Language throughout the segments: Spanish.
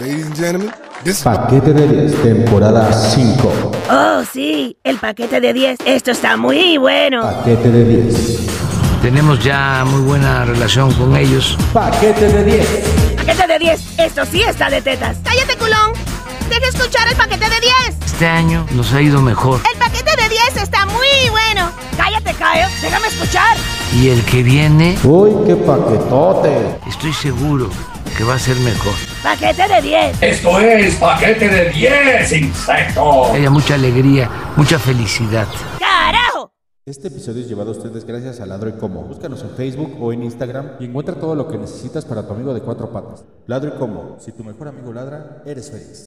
Ladies and gentlemen, this is Paquete de 10, temporada 5. Oh, sí, el paquete de 10. Esto está muy bueno. Paquete de 10. Tenemos ya muy buena relación con ellos. Paquete de 10. Paquete de 10. Esto sí está de tetas. ¡Cállate, culón! ¡Deja escuchar el paquete de 10! Este año nos ha ido mejor. ¡El paquete de 10 está muy bueno! Cállate, Caio. Déjame escuchar. Y el que viene, Uy, qué paquetote. estoy seguro que va a ser mejor. Paquete de 10. Esto es paquete de 10 insectos. Que haya mucha alegría, mucha felicidad. ¡Carajo! Este episodio es llevado a ustedes gracias a Ladro y Como. Búscanos en Facebook o en Instagram y encuentra todo lo que necesitas para tu amigo de cuatro patas. Ladro y Como. Si tu mejor amigo ladra, eres feliz.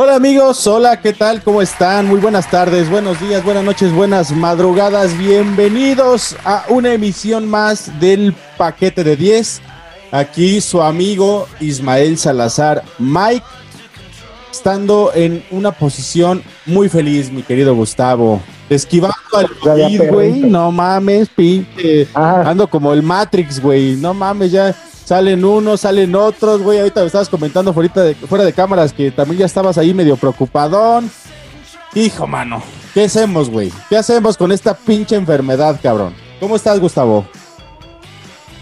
Hola amigos, hola, ¿qué tal? ¿Cómo están? Muy buenas tardes, buenos días, buenas noches, buenas madrugadas. Bienvenidos a una emisión más del paquete de 10. Aquí su amigo Ismael Salazar, Mike, estando en una posición muy feliz, mi querido Gustavo. Esquivando al COVID, güey, no mames, pinche. Ando como el Matrix, güey, no mames, ya salen unos, salen otros, güey. Ahorita me estabas comentando fuera de, fuera de cámaras que también ya estabas ahí medio preocupadón. Hijo, mano, ¿qué hacemos, güey? ¿Qué hacemos con esta pinche enfermedad, cabrón? ¿Cómo estás, Gustavo?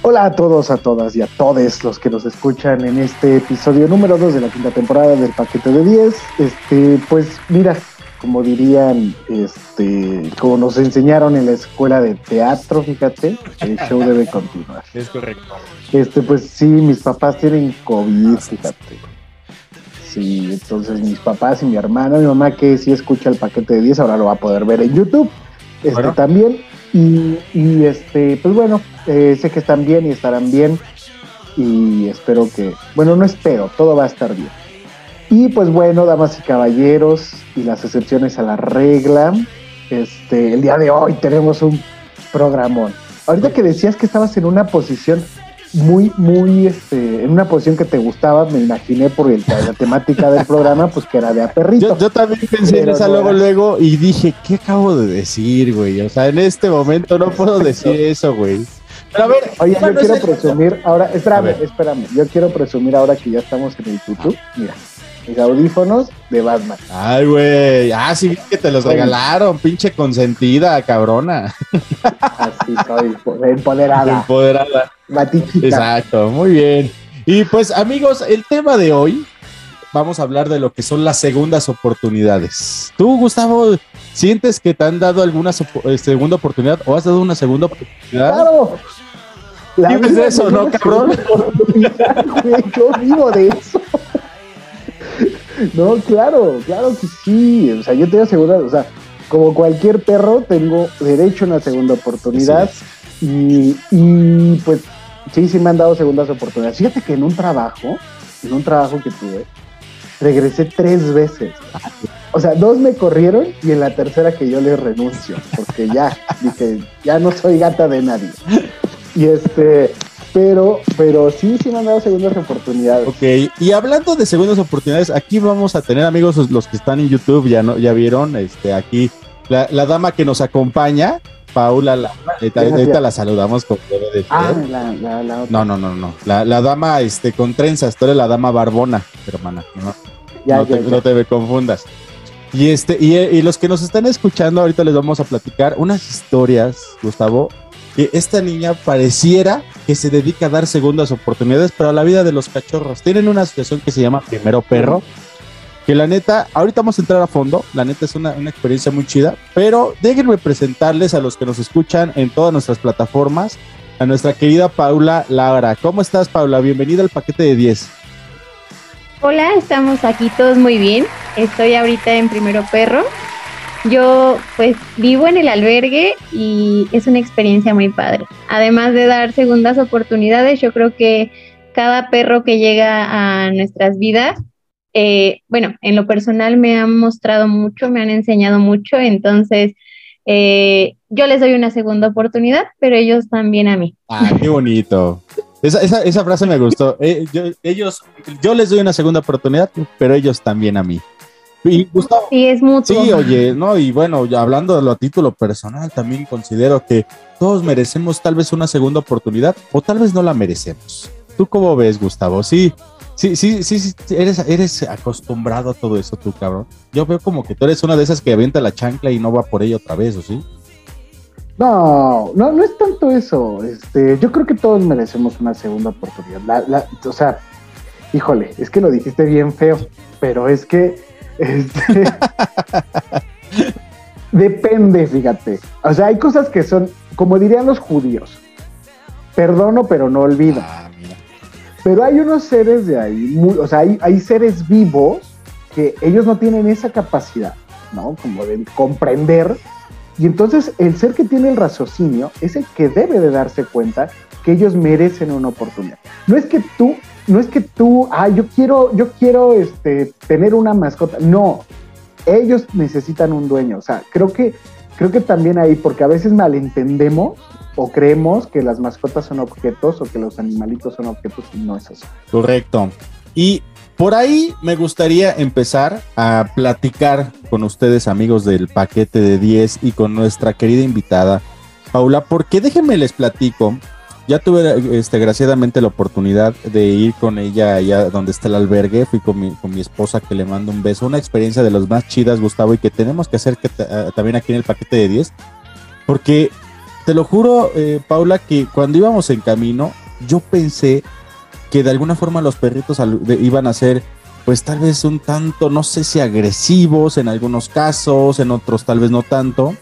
Hola a todos, a todas y a todos los que nos escuchan en este episodio número 2 de la quinta temporada del paquete de 10. Este, pues mira, como dirían, este, como nos enseñaron en la escuela de teatro, fíjate, el show debe continuar. Es correcto. Este, pues sí, mis papás tienen COVID, fíjate. Sí, entonces mis papás y mi hermana, mi mamá que sí escucha el paquete de 10, ahora lo va a poder ver en YouTube. Este Bueno. también. Y, y, este, pues bueno, eh, sé que están bien y estarán bien. Y espero que, bueno, no espero, todo va a estar bien. Y pues bueno, damas y caballeros, y las excepciones a la regla, este, el día de hoy tenemos un programón. Ahorita que decías que estabas en una posición muy, muy, este, en una posición que te gustaba, me imaginé por el- la temática del programa, pues que era de a perrito. Yo, yo también pensé en esa no luego, era. luego y dije, ¿qué acabo de decir, güey? O sea, en este momento no puedo decir eso, güey. Pero a ver, Oye, yo quiero presumir ahora, espérame, espérame, yo quiero presumir ahora que ya estamos en el YouTube, mira, mis audífonos de Batman. Ay, güey. Ah, sí, que te los regalaron, pinche consentida, cabrona. Así soy, empoderada, Empoderada. batichica. Exacto, muy bien. Y pues, amigos, el tema de hoy, vamos a hablar de lo que son las segundas oportunidades. Tú, Gustavo, ¿sientes que te han dado alguna eh, segunda oportunidad o has dado una segunda oportunidad? Claro. La Vives de eso, ¿no, cabrón? Yo vivo de eso. No, claro, claro que sí. O sea, yo tengo segunda, o sea, como cualquier perro, tengo derecho a una segunda oportunidad. Y, y, pues sí, sí me han dado segundas oportunidades. Fíjate que en un trabajo, en un trabajo que tuve, regresé tres veces. O sea, dos me corrieron y en la tercera que yo les renuncio, porque ya, dije, ya no soy gata de nadie. Y este, pero, pero sí, sí me han dado segundas oportunidades. Ok, y hablando de segundas oportunidades, aquí vamos a tener amigos los que están en YouTube, ya no, ya vieron, este, aquí la, la dama que nos acompaña, Paula, la, ahorita, la saludamos debe de. Ah, la, la, la otra. No, no, no, no. La, la dama este, con trenzas, tú eres la dama barbona, hermana. No, Ya, no ya, te, ya. no te me confundas. Y, este, y, y los que nos están escuchando, ahorita les vamos a platicar unas historias, Gustavo, que esta niña pareciera que se dedica a dar segundas oportunidades para la vida de los cachorros. Tienen una asociación que se llama Primero Perro, que la neta, ahorita vamos a entrar a fondo, la neta es una, una experiencia muy chida, pero déjenme presentarles a los que nos escuchan en todas nuestras plataformas, a nuestra querida Paula Laura. ¿Cómo estás, Paula? Bienvenida al paquete de 10. Hola, estamos aquí todos muy bien. Estoy ahorita en Primero Perro. Yo pues vivo en el albergue y es una experiencia muy padre. Además de dar segundas oportunidades, yo creo que cada perro que llega a nuestras vidas eh, bueno, en lo personal me han mostrado mucho, me han enseñado mucho, entonces eh, yo les doy una segunda oportunidad, pero ellos también a mí. Ah, qué bonito. Esa, esa, frase me gustó. Eh, yo, ellos, yo les doy una segunda oportunidad, pero ellos también a mí. Y Gustavo, Sí, es mutuo. Sí, oye, no, y bueno, ya hablando de lo a título personal, también considero que todos merecemos tal vez una segunda oportunidad o tal vez no la merecemos. ¿Tú cómo ves, Gustavo? Sí, sí, sí, sí, sí, eres, eres acostumbrado a todo eso, tú, cabrón. Yo veo como que tú eres una de esas que avienta la chancla y no va por ella otra vez, ¿o sí? No, no, no es tanto eso. Este, yo creo que todos merecemos una segunda oportunidad. La- la- o sea, híjole, es que lo dijiste bien feo, pero es que este, depende, fíjate. O sea, hay cosas que son, como dirían los judíos, perdono pero no olvido. Ah. Pero hay unos seres de ahí, muy- o sea, hay, hay seres vivos que ellos no tienen esa capacidad, ¿no? Como de comprender. Y entonces el ser que tiene el raciocinio es el que debe de darse cuenta que ellos merecen una oportunidad. No es que tú, no es que tú, ah, yo quiero, yo quiero este, tener una mascota. No, ellos necesitan un dueño. O sea, creo que, creo que también ahí, porque a veces malentendemos o creemos que las mascotas son objetos o que los animalitos son objetos y no es así. Correcto. Y por ahí me gustaría empezar a platicar con ustedes, amigos del paquete de 10 y con nuestra querida invitada, Paula, porque déjenme les platico. Ya tuve, este, desgraciadamente, la oportunidad de ir con ella allá donde está el albergue. Fui con mi, con mi esposa que le mando un beso. Una experiencia de las más chidas, Gustavo, y que tenemos que hacer que ah, también aquí en el paquete de 10. Porque te lo juro, eh, Paula, que cuando íbamos en camino, yo pensé que de alguna forma los perritos iban a ser, pues tal vez un tanto, no sé si agresivos en algunos casos, en otros tal vez no tanto,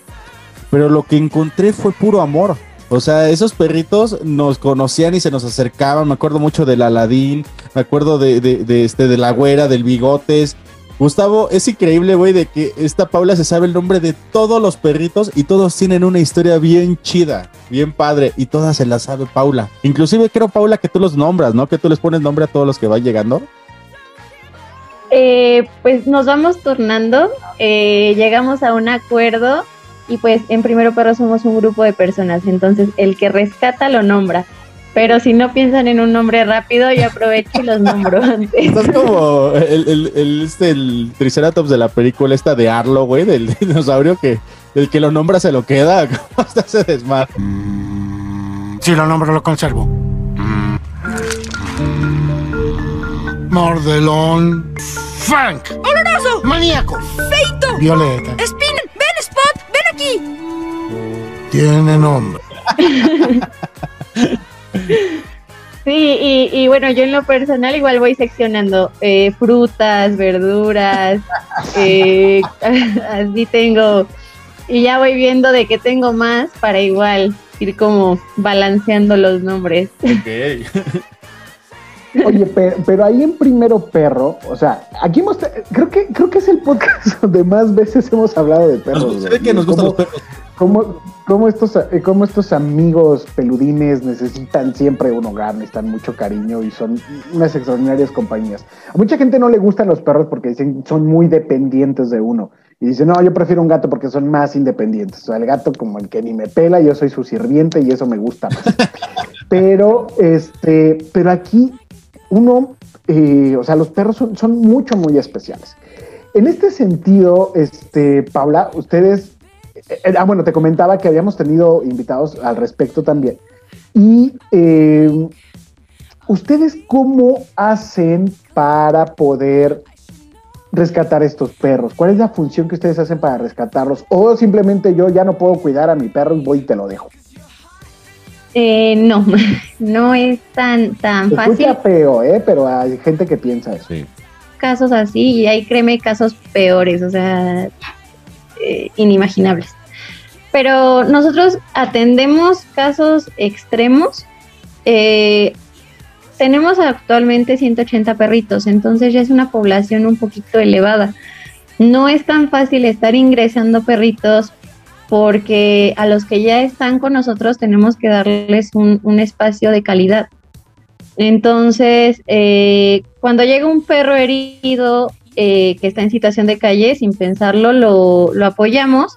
pero lo que encontré fue puro amor. O sea, esos perritos nos conocían y se nos acercaban. Me acuerdo mucho del Aladín, me acuerdo de, de, de este, de la güera, del bigotes. Gustavo, es increíble, güey, de que esta Paula se sabe el nombre de todos los perritos y todos tienen una historia bien chida, bien padre, y todas se la sabe Paula. Inclusive creo, Paula, que tú los nombras, ¿no? Que tú les pones nombre a todos los que van llegando. Eh, pues nos vamos turnando, eh, llegamos a un acuerdo y pues en Primero Perro somos un grupo de personas, entonces el que rescata lo nombra. Pero si no piensan en un nombre rápido, yo aprovecho y los nombro antes. Estás como el, el, el, este, el Triceratops de la película esta de Arlo, güey, del dinosaurio que el que lo nombra se lo queda. ¿Cómo está ese desmadre? Si lo nombro, lo conservo. Mordelón. Frank. ¡Oloroso! Maníaco. ¡Feito! Violeta. ¡Spin! Tiene nombre. Sí, y, y bueno, yo en lo personal igual voy seccionando eh, frutas, verduras, eh, así tengo, y ya voy viendo de qué tengo más para igual ir como balanceando los nombres. Oye, pe- pero, ahí en Primero Perro, o sea, aquí hemos, creo que, creo que es el podcast donde más veces hemos hablado de perros. Nos, que nos gustan ¿Cómo- los perros. cómo, cómo estos, eh, cómo estos amigos peludines necesitan siempre un hogar, necesitan mucho cariño y son unas extraordinarias compañías. A mucha gente no le gustan los perros porque dicen son muy dependientes de uno. Y dicen, no, yo prefiero un gato porque son más independientes. O sea, el gato como el que ni me pela, yo soy su sirviente y eso me gusta más. pero, este, pero aquí uno, eh, o sea, los perros son, mucho, muy especiales. En este sentido, este, Paula, ustedes, eh, ah, bueno, te comentaba que habíamos tenido invitados al respecto también. Y eh, ustedes, ¿cómo hacen para poder rescatar estos perros? ¿Cuál es la función que ustedes hacen para rescatarlos? O simplemente yo ya no puedo cuidar a mi perro y voy y te lo dejo. Eh, no, no es tan, tan Se fácil. escucha feo, ¿eh? Pero hay gente que piensa eso. Sí. casos así y hay, créeme, casos peores, o sea, eh, inimaginables. Pero nosotros atendemos casos extremos. Eh, tenemos actualmente 180 perritos, entonces ya es una población un poquito elevada. No es tan fácil estar ingresando perritos porque a los que ya están con nosotros tenemos que darles un, espacio de calidad. Entonces, eh, cuando llega un perro herido eh, que está en situación de calle, sin pensarlo, lo, apoyamos.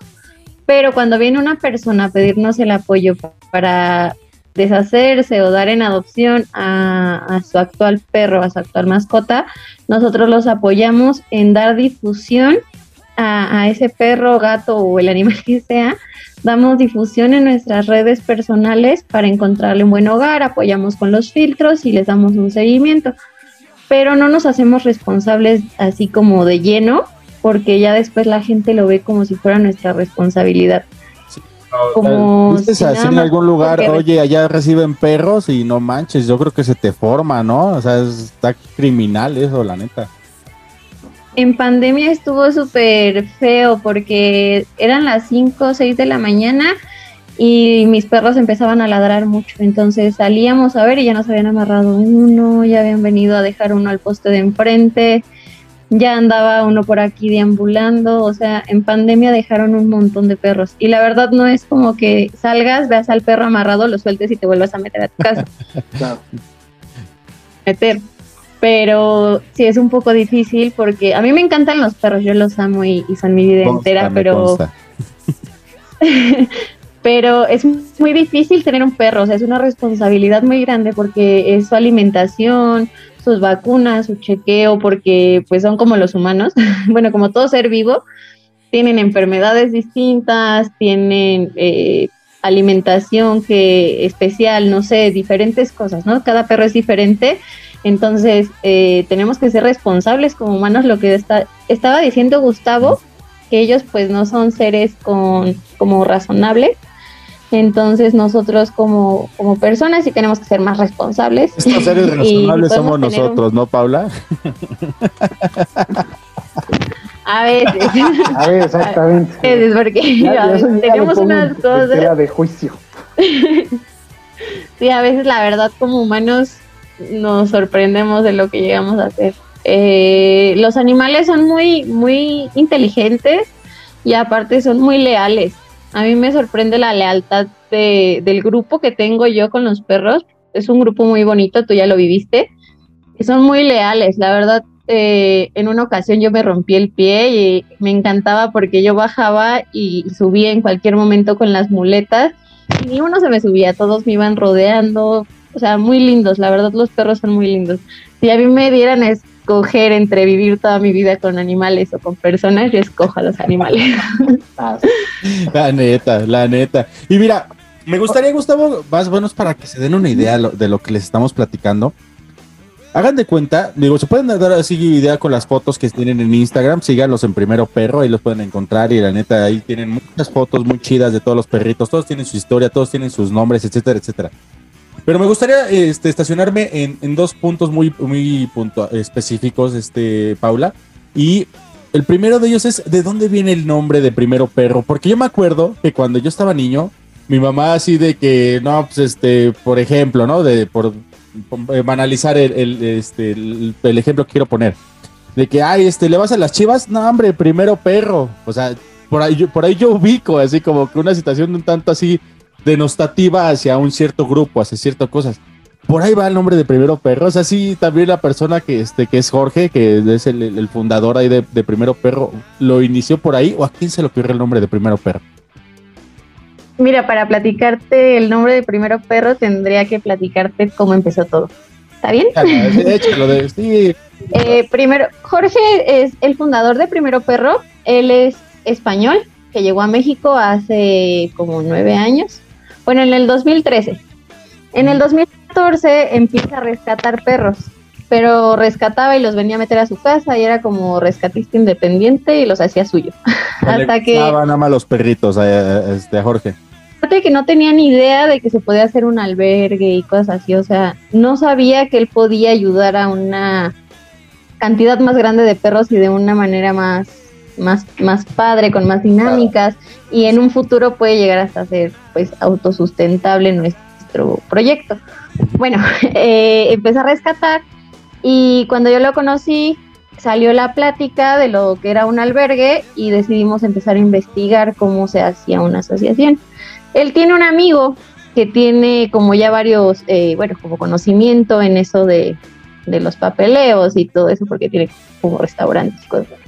Pero cuando viene una persona a pedirnos el apoyo para deshacerse o dar en adopción a su actual perro, a su actual mascota, nosotros los apoyamos en dar difusión a, a ese perro, gato o el animal que sea, damos difusión en nuestras redes personales para encontrarle un buen hogar, apoyamos con los filtros y les damos un seguimiento. Pero no nos hacemos responsables así como de lleno, porque ya después la gente lo ve como si fuera nuestra responsabilidad. Como ¿Viste si así en algún lugar, porque- oye, allá reciben perros y no manches, yo creo que se te forma, ¿no? O sea, es- está criminal eso, la neta. En pandemia estuvo súper feo porque eran las 5 o 6 de la mañana y mis perros empezaban a ladrar mucho. Entonces salíamos a ver y ya nos habían amarrado uno, ya habían venido a dejar uno al poste de enfrente, ya andaba uno por aquí deambulando. O sea, en pandemia dejaron un montón de perros. Y la verdad no es como que salgas, veas al perro amarrado, lo sueltes y te vuelvas a meter a tu casa. Meter. Pero sí es un poco difícil porque a mí me encantan los perros, yo los amo y, y son mi vida Consta, entera, pero, pero es muy difícil tener un perro, o sea, es una responsabilidad muy grande porque es su alimentación, sus vacunas, su chequeo, porque pues son como los humanos, bueno, como todo ser vivo, tienen enfermedades distintas, tienen eh, alimentación que especial, no sé, diferentes cosas, ¿no? Cada perro es diferente, entonces eh, tenemos que ser responsables como humanos, lo que está, estaba diciendo Gustavo, que ellos pues no son seres con, como razonables, entonces nosotros como, como personas sí tenemos que ser más responsables. Estos seres razonables somos un- nosotros, ¿no, Paula? A veces, A ver, exactamente. a veces porque Ya- tenemos unas cosas... de juicio. Sí, a veces la verdad como humanos nos sorprendemos de lo que llegamos a hacer. Eh, los animales son muy, muy inteligentes y aparte son muy leales. A mí me sorprende la lealtad de- del grupo que tengo yo con los perros. Es un grupo muy bonito, tú ya lo viviste. Son muy leales, la verdad. eh, en una ocasión yo me rompí el pie y me encantaba porque yo bajaba y subía en cualquier momento con las muletas y ni uno se me subía, todos me iban rodeando, o sea, muy lindos, la verdad los perros son muy lindos. Si a mí me dieran a escoger entre vivir toda mi vida con animales o con personas, yo escojo a los animales. Ah, La neta, la neta. Y mira, me gustaría, Gustavo, más buenos para que se den una idea de lo que les estamos platicando. Hagan de cuenta, digo, se pueden dar así idea con las fotos que tienen en Instagram, síganlos en Primero Perro, ahí los pueden encontrar y la neta ahí tienen muchas fotos muy chidas de todos los perritos, todos tienen su historia, todos tienen sus nombres, etcétera, etcétera. Pero me gustaría este, estacionarme en, en dos puntos muy, muy puntua- específicos, este, Paula. Y el primero de ellos es de dónde viene el nombre de Primero Perro. Porque yo me acuerdo que cuando yo estaba niño, mi mamá así de que, no, pues este, por ejemplo, ¿no? De, por, por banalizar el, el, este, el, el ejemplo que quiero poner. De que, ay, este, ¿le vas a las chivas? No, hombre, Primero Perro. O sea, por ahí, por ahí yo ubico así como que una situación un tanto así denostativa hacia un cierto grupo, hacia ciertas cosas. Por ahí va el nombre de Primero Perro. O sea, sí, también la persona que, este, que es Jorge, que es el, el fundador ahí de, de Primero Perro, lo inició por ahí o a quién se le ocurrió el nombre de Primero Perro. Mira, para platicarte el nombre de primero perro, tendría que platicarte cómo empezó todo. ¿Está bien? Échalo, échalo de, sí, Eh, primero, Jorge es el fundador de Primero Perro. Él es español, que llegó a México hace como nueve años. Bueno, en el 2013. En el 2014 empieza a rescatar perros, pero rescataba y los venía a meter a su casa y era como rescatista independiente y los hacía suyo. Hasta que nada más los perritos a, a- este, a Jorge. aparte de que no tenía ni idea de que se podía hacer un albergue y cosas así, o sea, no sabía que él podía ayudar a una cantidad más grande de perros y de una manera más, más, más padre, con más dinámicas, y en un futuro puede llegar hasta ser pues autosustentable nuestro proyecto. Bueno, eh, empecé a rescatar y cuando yo lo conocí salió la plática de lo que era un albergue y decidimos empezar a investigar cómo se hacía una asociación. Él tiene un amigo que tiene como ya varios, eh, bueno, como conocimiento en eso de, de los papeleos y todo eso, porque tiene como restaurantes y cosas.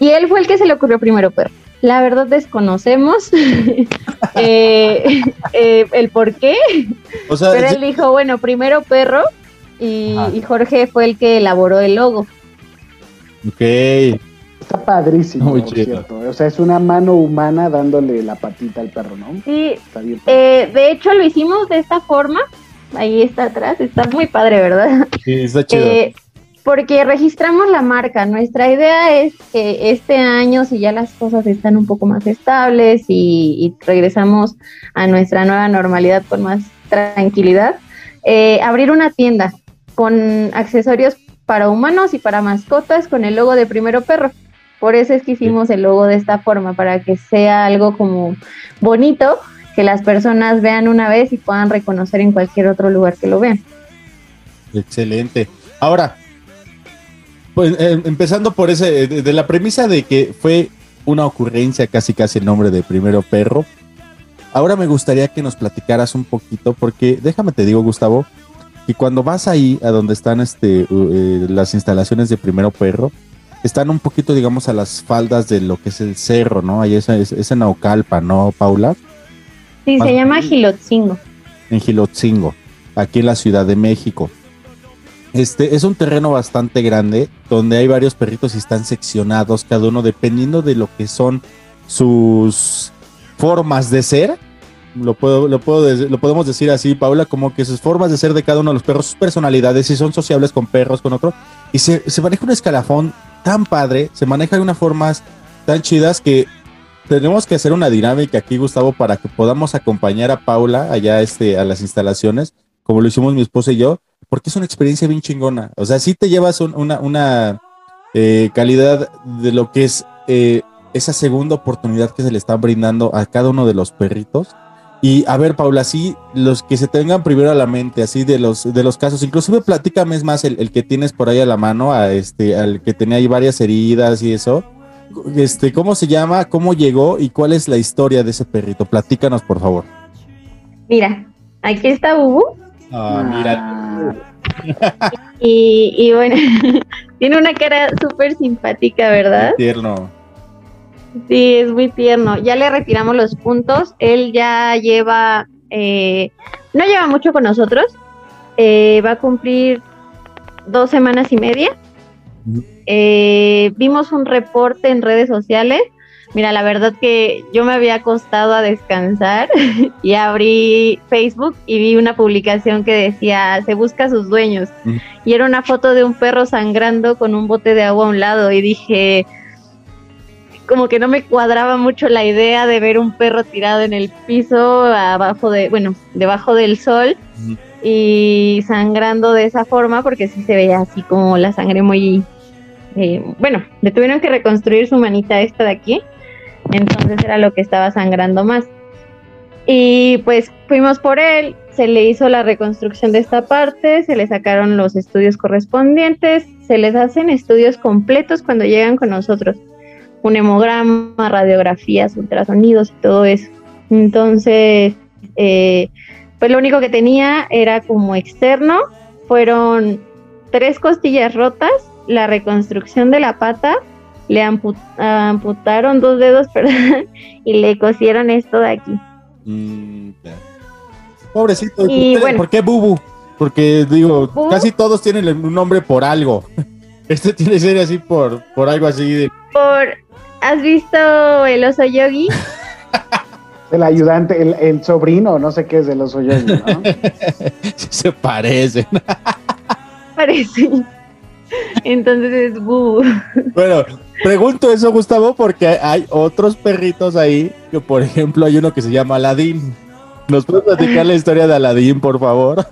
Y él fue el que se le ocurrió primero perro. La verdad desconocemos eh, eh, el por qué, O sea, pero él dijo, bueno, primero perro y, y Jorge fue el que elaboró el logo. ok. Está padrísimo, Muy cierto. O sea, es una mano humana dándole la patita al perro, ¿no? Sí, Está bien. eh, de hecho lo hicimos de esta forma. Ahí está atrás, está muy padre, ¿verdad? Sí, está chido. Porque registramos la marca. Nuestra idea es que este año, si ya las cosas están un poco más estables y, y regresamos a nuestra nueva normalidad con más tranquilidad, eh, abrir una tienda con accesorios para humanos y para mascotas con el logo de Primero Perro. Por eso es que hicimos el logo de esta forma, para que sea algo como bonito, que las personas vean una vez y puedan reconocer en cualquier otro lugar que lo vean. Excelente. Ahora, pues eh, empezando por ese, de, de la premisa de que fue una ocurrencia casi casi el nombre de Primero Perro. Ahora me gustaría que nos platicaras un poquito, porque déjame te digo, Gustavo, que cuando vas ahí a donde están este, uh, eh, las instalaciones de Primero Perro, están un poquito, digamos, a las faldas de lo que es el cerro, ¿no? Ahí es, es, es en Naucalpa, ¿no, Paula? Sí, Más- se llama Gilotzingo. en Gilotzingo, aquí en la Ciudad de México. Este es un terreno bastante grande donde hay varios perritos y están seccionados, cada uno dependiendo de lo que son sus formas de ser. Lo, puedo, lo, puedo, lo podemos decir así, Paula, como que sus formas de ser de cada uno de los perros, sus personalidades, si son sociables con perros, con otro. Y se, se maneja un escalafón tan padre, se maneja de unas formas tan chidas que tenemos que hacer una dinámica aquí, Gustavo, para que podamos acompañar a Paula allá este, a las instalaciones, como lo hicimos mi esposa y yo, porque es una experiencia bien chingona. O sea, sí te llevas un- una, una eh, calidad de lo que es eh, esa segunda oportunidad que se le están brindando a cada uno de los perritos. Y a ver, Paula, sí, los que se tengan primero a la mente, así de los, de los casos, inclusive platícame es más el, el que tienes por ahí a la mano, a este, al que tenía ahí varias heridas y eso. Este, ¿cómo se llama? ¿Cómo llegó? ¿Y cuál es la historia de ese perrito? Platícanos, por favor. Mira, aquí está Bubu. Ah, mira. Y, y bueno, tiene una cara súper simpática, ¿verdad? Tierno. Sí, es muy tierno. Ya le retiramos los puntos. Él ya lleva, eh, no lleva mucho con nosotros. Eh, va a cumplir dos semanas y media. Eh, vimos un reporte en redes sociales. Mira, la verdad que yo me había acostado a descansar y abrí Facebook y vi una publicación que decía se busca a sus dueños Ujú. y era una foto de un perro sangrando con un bote de agua a un lado y dije como que no me cuadraba mucho la idea de ver un perro tirado en el piso abajo de bueno debajo del sol Ujú. y sangrando de esa forma porque sí se veía así como la sangre muy eh, bueno le tuvieron que reconstruir su manita esta de aquí entonces era lo que estaba sangrando más. Y pues fuimos por él, se le hizo la reconstrucción de esta parte, se le sacaron los estudios correspondientes, se les hacen estudios completos cuando llegan con nosotros, un hemograma, radiografías, ultrasonidos y todo eso. Entonces, eh, pues lo único que tenía era como externo, fueron tres costillas rotas, la reconstrucción de la pata, le ampu- amputaron dos dedos, perdón, y le cosieron esto de aquí. Mm. Pobrecito. Y ¿por qué- bueno. ¿Por qué Bubu? Porque digo, ¿Bubu? casi todos tienen un nombre por algo. Este tiene que ser así por, por algo así de. Por, ¿has visto el oso yogi? El ayudante, el, el sobrino, no sé qué es de los hoyos, ¿no? Se parecen. Parece. Entonces es bu. Bueno, pregunto eso, Gustavo, porque hay otros perritos ahí, que por ejemplo hay uno que se llama Aladín. ¿Nos puedes platicar la historia de Aladín, por favor?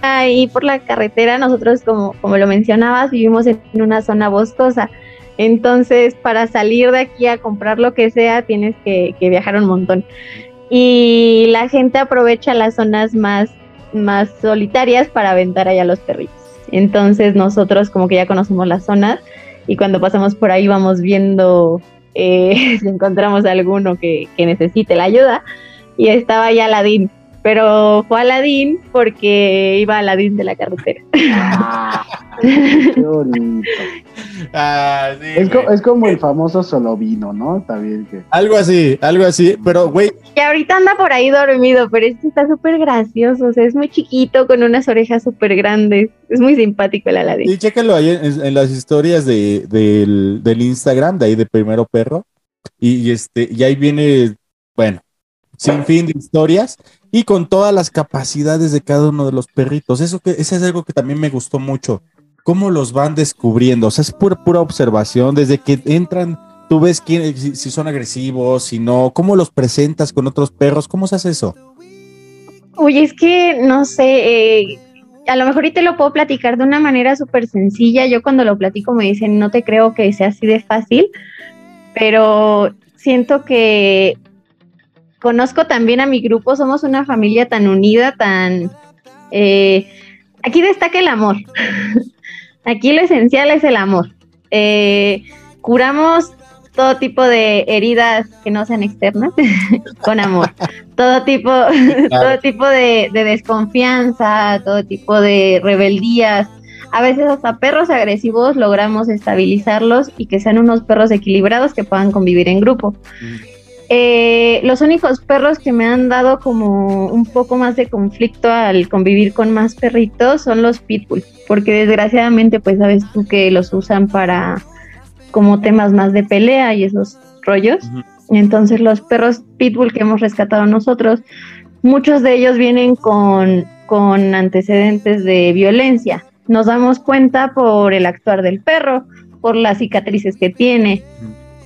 Ahí por la carretera, nosotros, como, como lo mencionabas, vivimos en una zona boscosa. Entonces, para salir de aquí a comprar lo que sea, tienes que, que viajar un montón. Y la gente aprovecha las zonas más, más solitarias para aventar allá los perritos. Entonces, nosotros como que ya conocemos las zonas y cuando pasamos por ahí vamos viendo eh, si encontramos alguno que, que necesite la ayuda. Y estaba ya Aladín. Pero fue Aladín porque iba Aladín de la carretera. Qué bonito. Ah, sí, Es, co- es como el famoso solo vino, ¿no? También que. Algo así, algo así, pero güey, Y ahorita anda por ahí dormido, pero este está súper gracioso. O sea, es muy chiquito con unas orejas súper grandes. Es muy simpático el Aladín. y chécalo ahí en, en las historias de, del, del Instagram, de ahí de Primero Perro, y, y este, y ahí viene, bueno, sin fin de historias y con todas las capacidades de cada uno de los perritos. Eso que, eso es algo que también me gustó mucho. Cómo los van descubriendo. O sea, es pura, pura observación. Desde que entran, tú ves quién, si, son agresivos, si no, cómo los presentas con otros perros. ¿Cómo se hace eso? Oye, es que no sé, eh, a lo mejor y te lo puedo platicar de una manera súper sencilla. Yo cuando lo platico me dicen, no te creo que sea así de fácil, pero siento que conozco también a mi grupo, somos una familia tan unida, tan... eh, aquí destaca el amor. aquí lo esencial es el amor. Eh, curamos todo tipo de heridas que no sean externas con amor. Todo tipo, todo tipo de, de desconfianza, todo tipo de rebeldías. A veces hasta perros agresivos logramos estabilizarlos y que sean unos perros equilibrados que puedan convivir en grupo. Eh, los únicos perros que me han dado como un poco más de conflicto al convivir con más perritos son los pitbull, porque desgraciadamente pues sabes tú que los usan para como temas más de pelea y esos rollos. Entonces los perros pitbull que hemos rescatado nosotros, muchos de ellos vienen con, con antecedentes de violencia. Nos damos cuenta por el actuar del perro, por las cicatrices que tiene.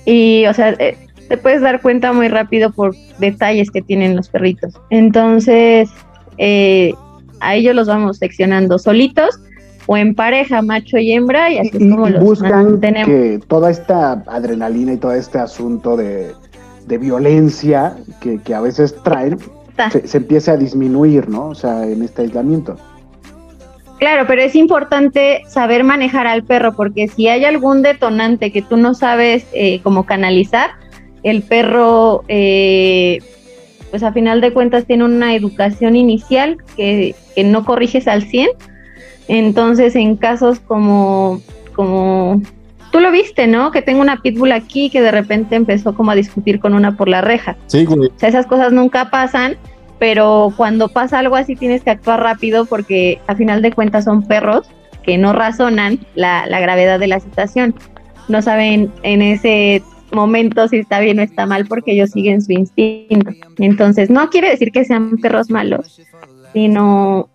Y, o sea, eh, te puedes dar cuenta muy rápido por detalles que tienen los perritos. Entonces, eh, a ellos los vamos seccionando solitos o en pareja, macho y hembra, y así es como y los buscan que toda esta adrenalina y todo este asunto de, de violencia que, que a veces traen se, se empiece a disminuir, ¿no? O sea, en este aislamiento. Claro, pero es importante saber manejar al perro porque si hay algún detonante que tú no sabes eh, cómo canalizar, el perro, eh, pues a final de cuentas tiene una educación inicial que, que no corriges al 100. Entonces, en casos como, como tú lo viste, ¿no? Que tengo una pitbull aquí que de repente empezó como a discutir con una por la reja. Sí, güey. O sea, esas cosas nunca pasan, pero cuando pasa algo así tienes que actuar rápido porque a final de cuentas son perros que no razonan la, la gravedad de la situación. No saben en ese momento si está bien o está mal porque ellos siguen su instinto. Entonces, no quiere decir que sean perros malos, sino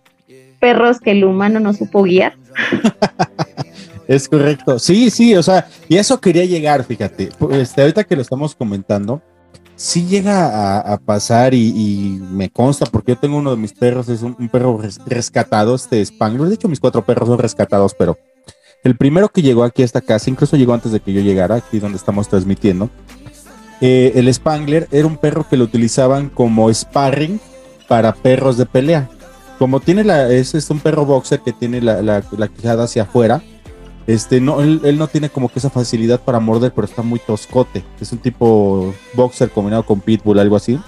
perros que el humano no supo guiar. Es correcto. Sí, sí, o sea, y eso quería llegar, fíjate. Este, ahorita que lo estamos comentando, sí llega a, pasar y, me consta, porque yo tengo uno de mis perros, es un, perro res- rescatado, este Spangler. De hecho, mis cuatro perros son rescatados, pero el primero que llegó aquí a esta casa, incluso llegó antes de que yo llegara, aquí donde estamos transmitiendo, eh, el Spangler era un perro que lo utilizaban como sparring para perros de pelea. Como tiene la, es, es un perro boxer que tiene la, la, la quijada hacia afuera, este, no, él, él no tiene como que esa facilidad para morder, pero está muy toscote. Es un tipo boxer combinado con pitbull, algo así.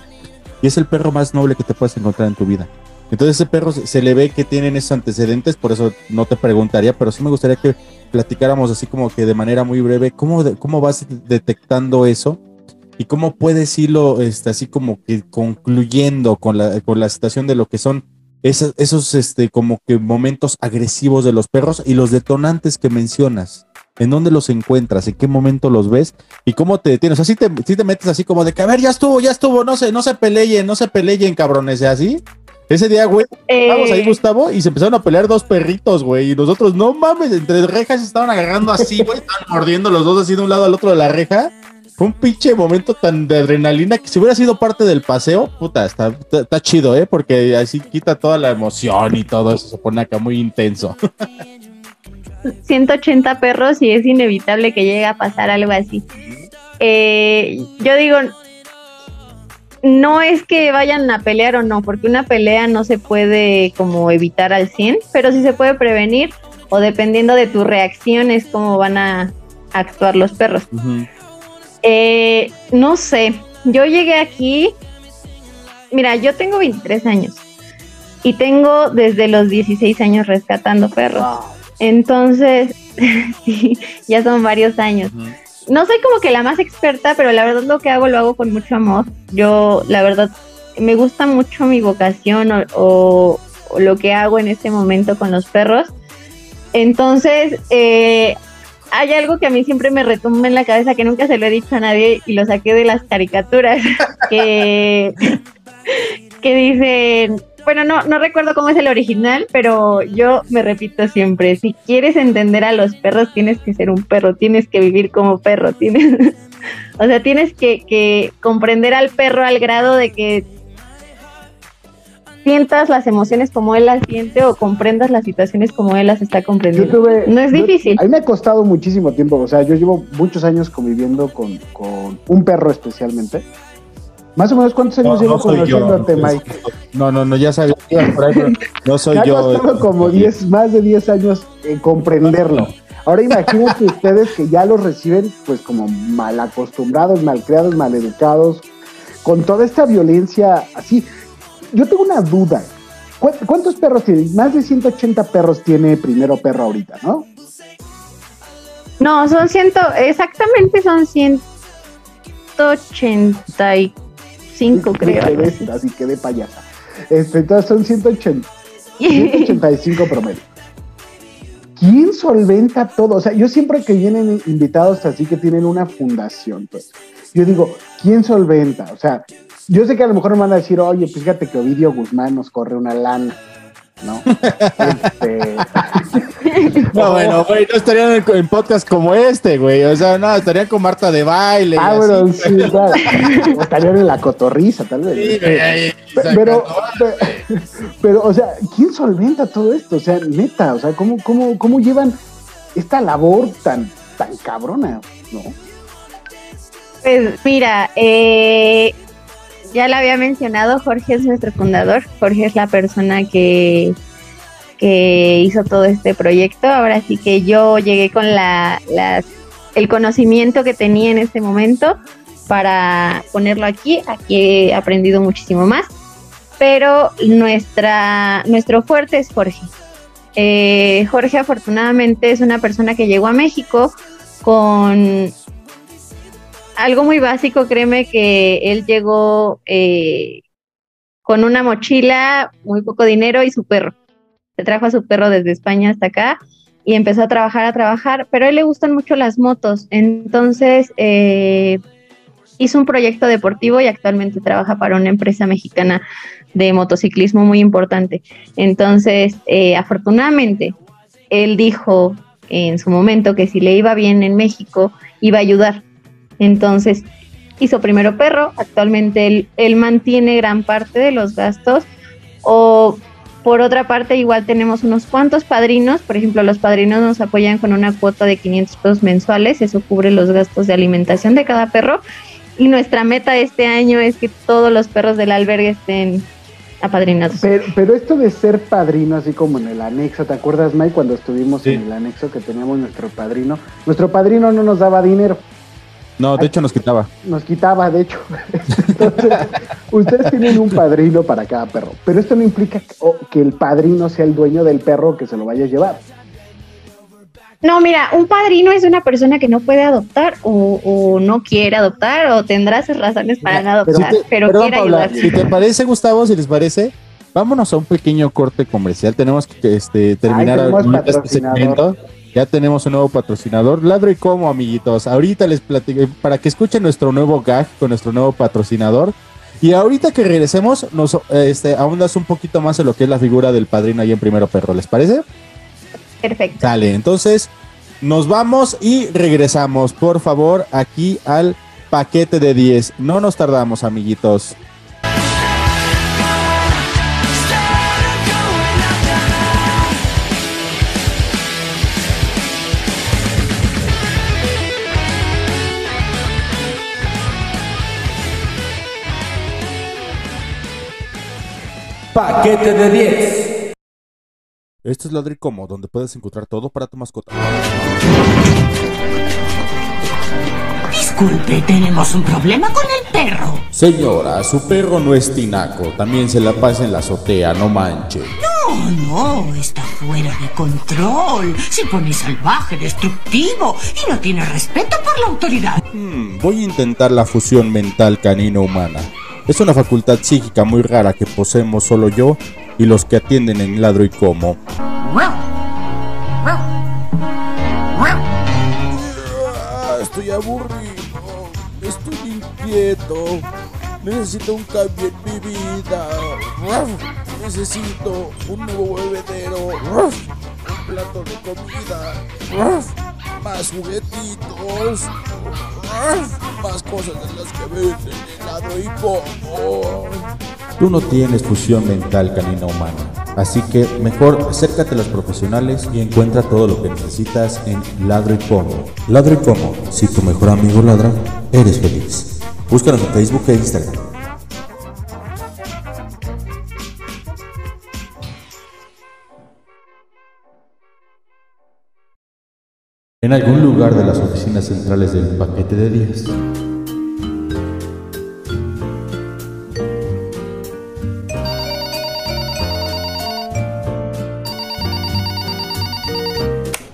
Y es el perro más noble que te puedes encontrar en tu vida. Entonces ese perro se, le ve que tienen esos antecedentes, por eso no te preguntaría, pero sí me gustaría que platicáramos así como que de manera muy breve, ¿cómo, cómo vas detectando eso? Y cómo puedes irlo este, así como que concluyendo con la, con la situación de lo que son esos, esos este, como que momentos agresivos de los perros y los detonantes que mencionas. ¿En dónde los encuentras? ¿En qué momento los ves? ¿Y cómo te detienes? O sea, si te, metes así como de que, a ver, ya estuvo, ya estuvo, no se, no se peleen, no se peleen, cabrones, así. Ese día, güey, estábamos ahí, Eh, Gustavo, y se empezaron a pelear dos perritos, güey. Y nosotros, no mames, entre rejas se estaban agarrando así, güey. Estaban mordiendo los dos así de un lado al otro de la reja. Fue un pinche momento tan de adrenalina que si hubiera sido parte del paseo, puta, está, está, está chido, ¿eh? Porque así quita toda la emoción y todo eso, se pone acá muy intenso. 180 perros y es inevitable que llegue a pasar algo así. Eh, yo digo, no es que vayan a pelear o no, porque una pelea no se puede como evitar al 100, pero sí se puede prevenir o dependiendo de tus reacciones, cómo van a actuar los perros. Eh, no sé, yo llegué aquí, mira, yo tengo 23 años y tengo desde los 16 años rescatando perros. Entonces, sí, ya son varios años. No soy como que la más experta, pero la verdad lo que hago lo hago con mucho amor. Yo, la verdad, me gusta mucho mi vocación o, o- lo que hago en este momento con los perros. Entonces, eh, hay algo que a mí siempre me retumba en la cabeza que nunca se lo he dicho a nadie y lo saqué de las caricaturas que, que dicen, bueno, no, no recuerdo cómo es el original, pero yo me repito siempre, si quieres entender a los perros tienes que ser un perro, tienes que vivir como perro, tienes, o sea, tienes que, que comprender al perro al grado de que sientas las emociones como él las siente o comprendas las situaciones como él las está comprendiendo. tuve. No es yo- difícil. A mí me ha costado muchísimo tiempo. O sea, yo llevo muchos años conviviendo con, con un perro especialmente. Más o menos, ¿cuántos años llevo conociéndote, Mike? No, no, no, ya sabía que ibas por ahí, pero no soy ha yo. eh. costado como 10, más de 10 años en comprenderlo. Ahora imagínate ustedes que ya los reciben pues como mal acostumbrados, malcriados, maleducados, con toda esta violencia así. Yo tengo una duda. ¿Cu- ¿Cuántos perros tiene? Más de 180 perros tiene primero perro ahorita, ¿no? No, son ciento, exactamente son 185 creo. Quedé- así. así quedé payasa. Este, entonces son 180, 185 promedio. ¿Quién solventa todo? O sea, yo siempre que vienen invitados así que tienen una fundación, pues, yo digo, ¿quién solventa? O sea, yo sé que a lo mejor me van a decir, oye, pues fíjate que Ovidio Guzmán nos corre una lana, ¿no? Este, No, bueno, güey, no estarían en, en podcast como este, güey. O sea, no, estarían con Marta de baile. ah, bueno, sí, claro. O estarían en la cotorriza, tal vez. Sí, güey, ahí, Pero, sacando- pero, pero, o sea, ¿quién solventa todo esto? O sea, neta, o sea, ¿cómo, cómo, cómo llevan esta labor tan, tan cabrona? ¿no? Pues mira, eh, ya lo había mencionado, Jorge es nuestro fundador, Jorge es la persona que, que hizo todo este proyecto, ahora sí que yo llegué con la, las- el conocimiento que tenía en este momento para ponerlo aquí, aquí he aprendido muchísimo más, pero nuestra, nuestro fuerte es Jorge. Eh, Jorge afortunadamente es una persona que llegó a México con algo muy básico, créeme que él llegó eh, con una mochila, muy poco dinero y su perro. Se trajo a su perro desde España hasta acá y empezó a trabajar, a trabajar, pero a él le gustan mucho las motos, entonces eh, hizo un proyecto deportivo y actualmente trabaja para una empresa mexicana de motociclismo muy importante. Entonces, eh, afortunadamente, él dijo en su momento que si le iba bien en México, iba a ayudar. Entonces hizo primero perro, actualmente él, él mantiene gran parte de los gastos. O por otra parte, igual tenemos unos cuantos padrinos, por ejemplo, los padrinos nos apoyan con una cuota de 500 pesos mensuales, eso cubre los gastos de alimentación de cada perro. Y nuestra meta este año es que todos los perros del albergue estén apadrinados. Pero, pero esto de ser padrino, así como en el anexo, ¿te acuerdas, Mike, cuando estuvimos Sí. en el anexo que teníamos nuestro padrino? Nuestro padrino no nos daba dinero, No, de hecho nos quitaba. nos quitaba, de hecho. Entonces, ustedes tienen un padrino para cada perro, pero esto no implica que, o- que el padrino sea el dueño del perro que se lo vaya a llevar. No, mira, un padrino es una persona que no puede adoptar o, o no quiere adoptar o tendrá sus razones para no Si adoptar, te- pero perdón, quiere Paula, ayudar. si te parece, Gustavo, si les parece, vámonos a un pequeño corte comercial. Tenemos que este, terminar tenemos ahorita este segmento. Ya tenemos un nuevo patrocinador. Ladro y como, amiguitos. Ahorita les platico para que escuchen nuestro nuevo gag con nuestro nuevo patrocinador. Y ahorita que regresemos, nos este, ahondas un poquito más en lo que es la figura del padrino ahí en Primero Perro. ¿Les parece? Perfecto. Sale, entonces nos vamos y regresamos, por favor, aquí al paquete de 10. No nos tardamos, amiguitos. Paquete de 10. Este es Ladricomo, donde puedes encontrar todo para tu mascota. ¡Mis Disculpe, tenemos un problema con el perro. Señora, su perro no es tinaco. También se la pasa en la azotea, no manche. No, no, está fuera de control. Se pone salvaje, destructivo y no tiene respeto por la autoridad. Hmm, voy a intentar la fusión mental canino-humana. Es una facultad psíquica muy rara que poseemos solo yo y los que atienden en ladro y como. Estoy aburrido, estoy inquieto, necesito un cambio en mi vida. Necesito un nuevo bebedero, un plato de comida, más juguetitos, más cosas de las que venden helado y como. Tú no tienes fusión mental canina humana, así que mejor acércate a los profesionales y encuentra todo lo que necesitas en Ladro y Como. Ladro y Como, si tu mejor amigo ladra, eres feliz. Búscanos en Facebook e Instagram. En algún lugar de las oficinas centrales del paquete de 10.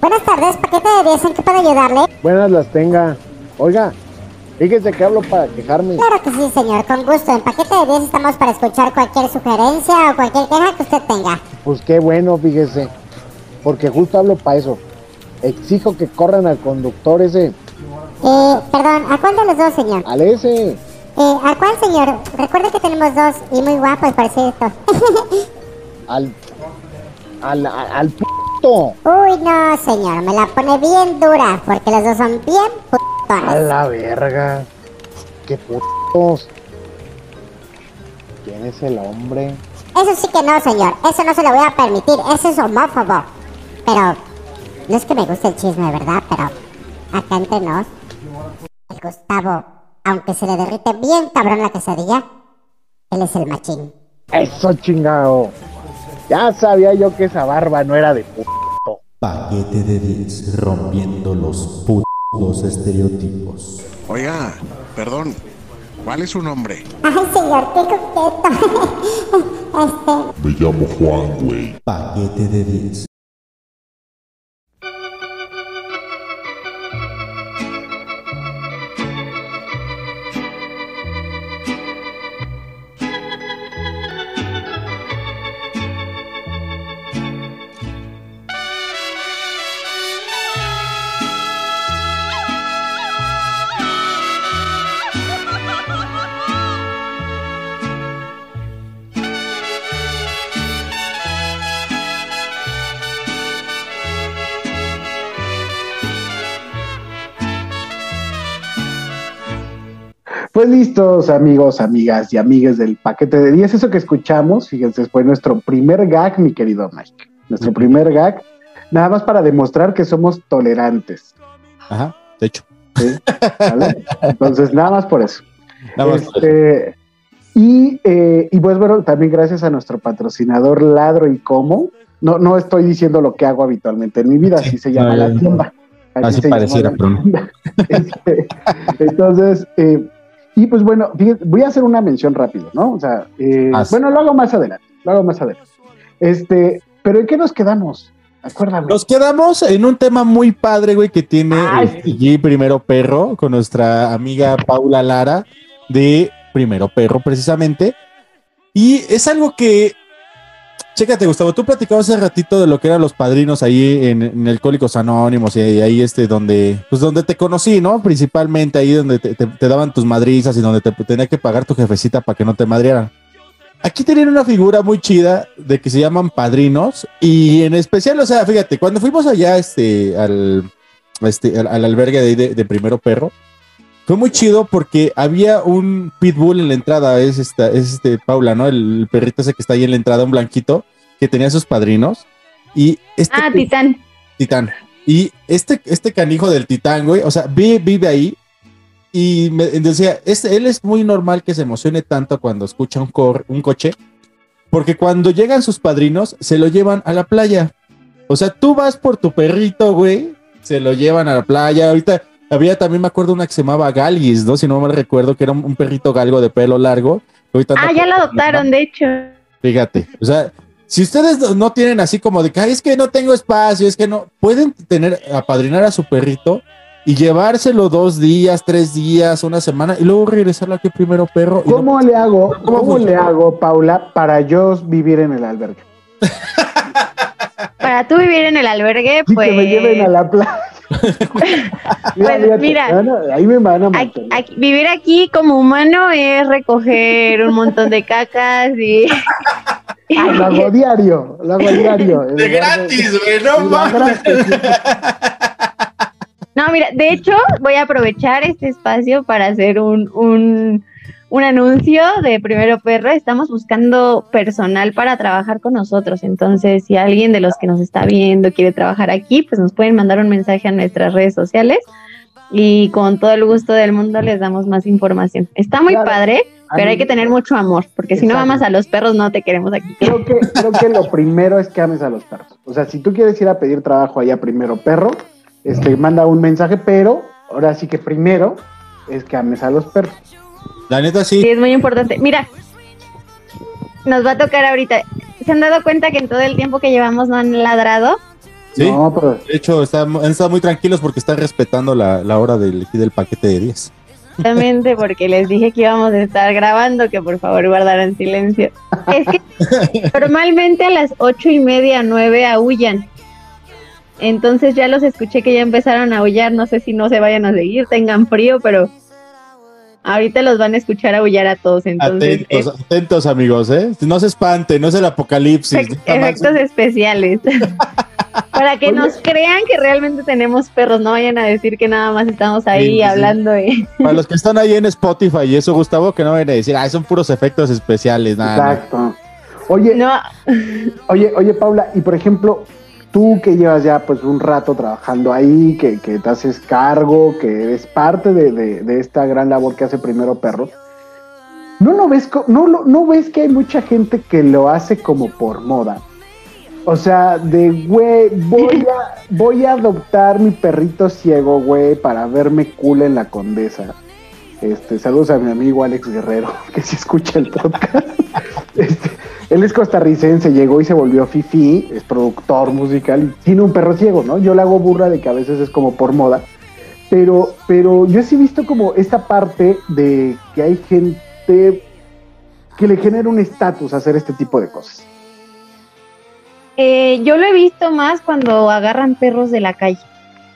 Buenas tardes, paquete de 10, ¿en qué puedo ayudarle? Buenas las tenga. Oiga, fíjese que hablo para quejarme. Claro que sí, señor, con gusto. En paquete de 10 estamos para escuchar cualquier sugerencia o cualquier queja que usted tenga. Pues qué bueno, fíjese. Porque justo hablo para eso. Exijo que corran al conductor ese. Eh, perdón, ¿a cuál de los dos, señor? Al ese. Eh, ¿a cuál, señor? Recuerde que tenemos dos y muy guapos, por cierto. Al. Al. Al, al puto. Uy, no, señor, me la pone bien dura, porque los dos son bien A putones. la verga. Qué putos. ¿Quién es el hombre? Eso sí que no, señor, eso no se lo voy a permitir, eso es homófobo. Pero, no es que me guste el chisme, ¿verdad? Pero, acá entre nos, el Gustavo, aunque se le derrite bien cabrón la quesadilla, él es el machín. Eso chingado. Ya sabía yo que esa barba no era de puto. Paquete de 10, rompiendo los putos estereotipos. Oiga, perdón, ¿cuál es su nombre? Ay, señor, qué coqueto. este, Me llamo Juan, güey. Paquete de 10. Pues listos, amigos, amigas y amigues del paquete de 10. Eso que escuchamos, fíjense, fue nuestro primer gag, mi querido Mike. Nuestro primer gag, nada más para demostrar que somos tolerantes. Ajá, de hecho. ¿sí? ¿Vale? Entonces, nada más por eso. Nada más por Este, y, eh, y pues bueno, también gracias a nuestro patrocinador Ladro y Como. No, no estoy diciendo lo que hago habitualmente en mi vida, así se llama no, la tienda. Así pareciera, pero no. Este, entonces, eh, y pues bueno, fíjate, voy a hacer una mención rápido, ¿no? O sea, eh, Haz. bueno, lo hago más adelante, lo hago más adelante. Este, pero ¿en qué nos quedamos? Acuérdame. Nos quedamos en un tema muy padre, güey, que tiene el G Primero Perro con nuestra amiga Paula Lara de Primero Perro, precisamente. Y es algo que, chécate, Gustavo, tú platicabas hace ratito de lo que eran los padrinos ahí en, en Alcohólicos Anónimos y ahí este donde, pues donde te conocí, ¿no? Principalmente ahí donde te, daban tus madrizas y donde te tenía que pagar tu jefecita para que no te madrearan. Aquí tienen una figura muy chida de que se llaman padrinos y en especial, o sea, fíjate, cuando fuimos allá este, al, este, al, al albergue de Primero Perro, fue muy chido porque había un pitbull en la entrada, es, esta, es este Paula, ¿no? El, el perrito ese que está ahí en la entrada, un blanquito, que tenía sus padrinos y este Ah, Titán. titán. Y este, este canijo del titán, güey, o sea, vive, vive ahí. Y me decía, este, él es muy normal que se emocione tanto cuando escucha un, cor- un coche, porque cuando llegan sus padrinos, se lo llevan a la playa. O sea, tú vas por tu perrito, güey, se lo llevan a la playa. Ahorita Había también, me acuerdo, una que se llamaba Galgis, ¿no? Si no me recuerdo, que era un, un perrito galgo de pelo largo. ahorita Ah, ya lo adoptaron, de hecho. Fíjate, o sea, si ustedes no- tienen así como de que, "Ay, es que no tengo espacio, es que no, pueden tener, apadrinar a su perrito y llevárselo dos días, tres días, una semana y luego regresarlo aquí primero perro. y no- ¿Cómo le hago, ¿Cómo cómo le hago, Paula, para yo vivir en el albergue? Para tú vivir en el albergue, Sí, pues. que me lleven a la playa. Pues, mira. me van a- ahí me van a. Aquí- aquí- vivir aquí como humano es recoger un montón de cacas y. Ah, lo hago diario, lo hago diario. De gratis, güey, no mames. No, mira, de hecho, voy a aprovechar este espacio para hacer un, un, un anuncio de Primero Perro. Estamos buscando personal para trabajar con nosotros. Entonces, si alguien de los que nos está viendo quiere trabajar aquí, pues nos pueden mandar un mensaje a nuestras redes sociales y con todo el gusto del mundo les damos más información. Está muy Claro. padre, pero hay que tener mucho amor, porque si no amas a los perros, no te queremos aquí. Creo que, creo que lo primero es que ames a los perros. O sea, si tú quieres ir a pedir trabajo allá primero perro, este, manda un mensaje, pero ahora sí que primero es que ames a los perros. La neta Sí, sí, es muy importante. Mira, nos va a tocar ahorita. ¿Se han dado cuenta que en todo el tiempo que llevamos no han ladrado? sí. No, pero De hecho, están, han estado muy tranquilos porque están respetando la, la hora del, del paquete de 10. Exactamente, porque les dije que íbamos a estar grabando, que por favor guardaran silencio. Es que normalmente a las ocho y media, nueve aullan. Entonces ya los escuché que ya empezaron a aullar. No sé si no se vayan a seguir, tengan frío, pero ahorita los van a escuchar aullar a todos. Entonces, Atentos, atentos, amigos, ¿eh? No se espanten, no es el apocalipsis. Efectos especiales. Para que nos crean que realmente tenemos perros, no vayan a decir que nada más estamos ahí Sí, sí, sí. hablando de... Para los que están ahí en Spotify y eso, Gustavo, que no vayan a decir, ah, son puros efectos especiales, nada. exacto. Oye, No, oye, oye, Paula, y por ejemplo, tú que llevas ya pues un rato trabajando ahí, que, que te haces cargo, que eres parte de, de- esta gran labor que hace Primero Perro, ¿no lo ves, no, no ves que hay mucha gente que lo hace como por moda? O sea, de güey, voy a, voy a adoptar mi perrito ciego, güey, para verme cool en la condesa. Este, saludos a mi amigo Alex Guerrero, que si escucha el podcast. Este, él es costarricense, llegó y se volvió fifi, es productor musical y tiene un perro ciego, ¿no? Yo le hago burla de que a veces es como por moda, pero, pero yo sí he visto como esta parte de que hay gente que le genera un estatus hacer este tipo de cosas. eh, yo lo he visto más cuando agarran perros de la calle.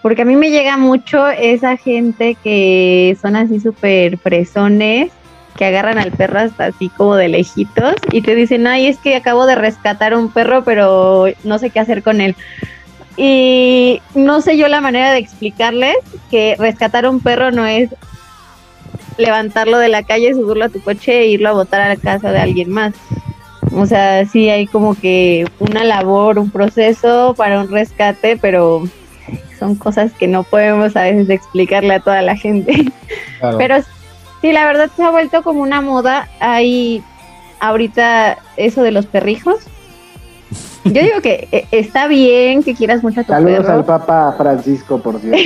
Porque a mí me llega mucho esa gente que son así súper fresones, que agarran al perro hasta así como de lejitos y te dicen, ay, es que acabo de rescatar un perro, pero no sé qué hacer con él. Y no sé yo la manera de explicarles que rescatar un perro no es levantarlo de la calle, subirlo a tu coche e irlo a botar a la casa de alguien más. O sea, sí hay como que una labor, un proceso para un rescate, pero son cosas que no podemos a veces explicarle a toda la gente. Claro. Pero sí, la verdad se ha vuelto como una moda. Hay ahorita eso de los perrijos. Yo digo que eh, está bien que quieras mucho a tu Saludos perro. al Papa Francisco, por cierto.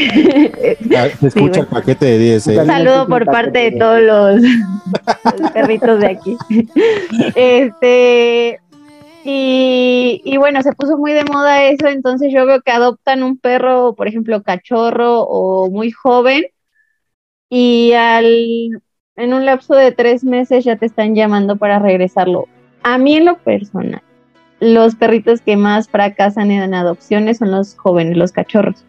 Ah, Se escucha bueno. el paquete de 10, ¿eh? Saludos. Saludo por parte de todos los, los perritos de aquí. Este y, y bueno, se puso muy de moda eso, entonces yo veo que adoptan un perro, por ejemplo, cachorro o muy joven, y al en un lapso de tres meses ya te están llamando para regresarlo. A mí en lo personal, los perritos que más fracasan en adopciones son los jóvenes, los cachorros.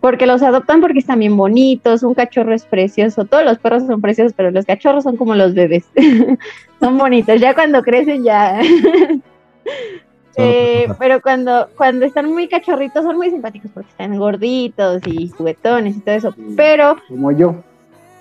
Porque los adoptan porque están bien bonitos, un cachorro es precioso, todos los perros son preciosos, pero los cachorros son como los bebés, son bonitos, ya cuando crecen ya... Eh, pero cuando, cuando están muy cachorritos son muy simpáticos porque están gorditos y juguetones y todo eso, pero Como yo.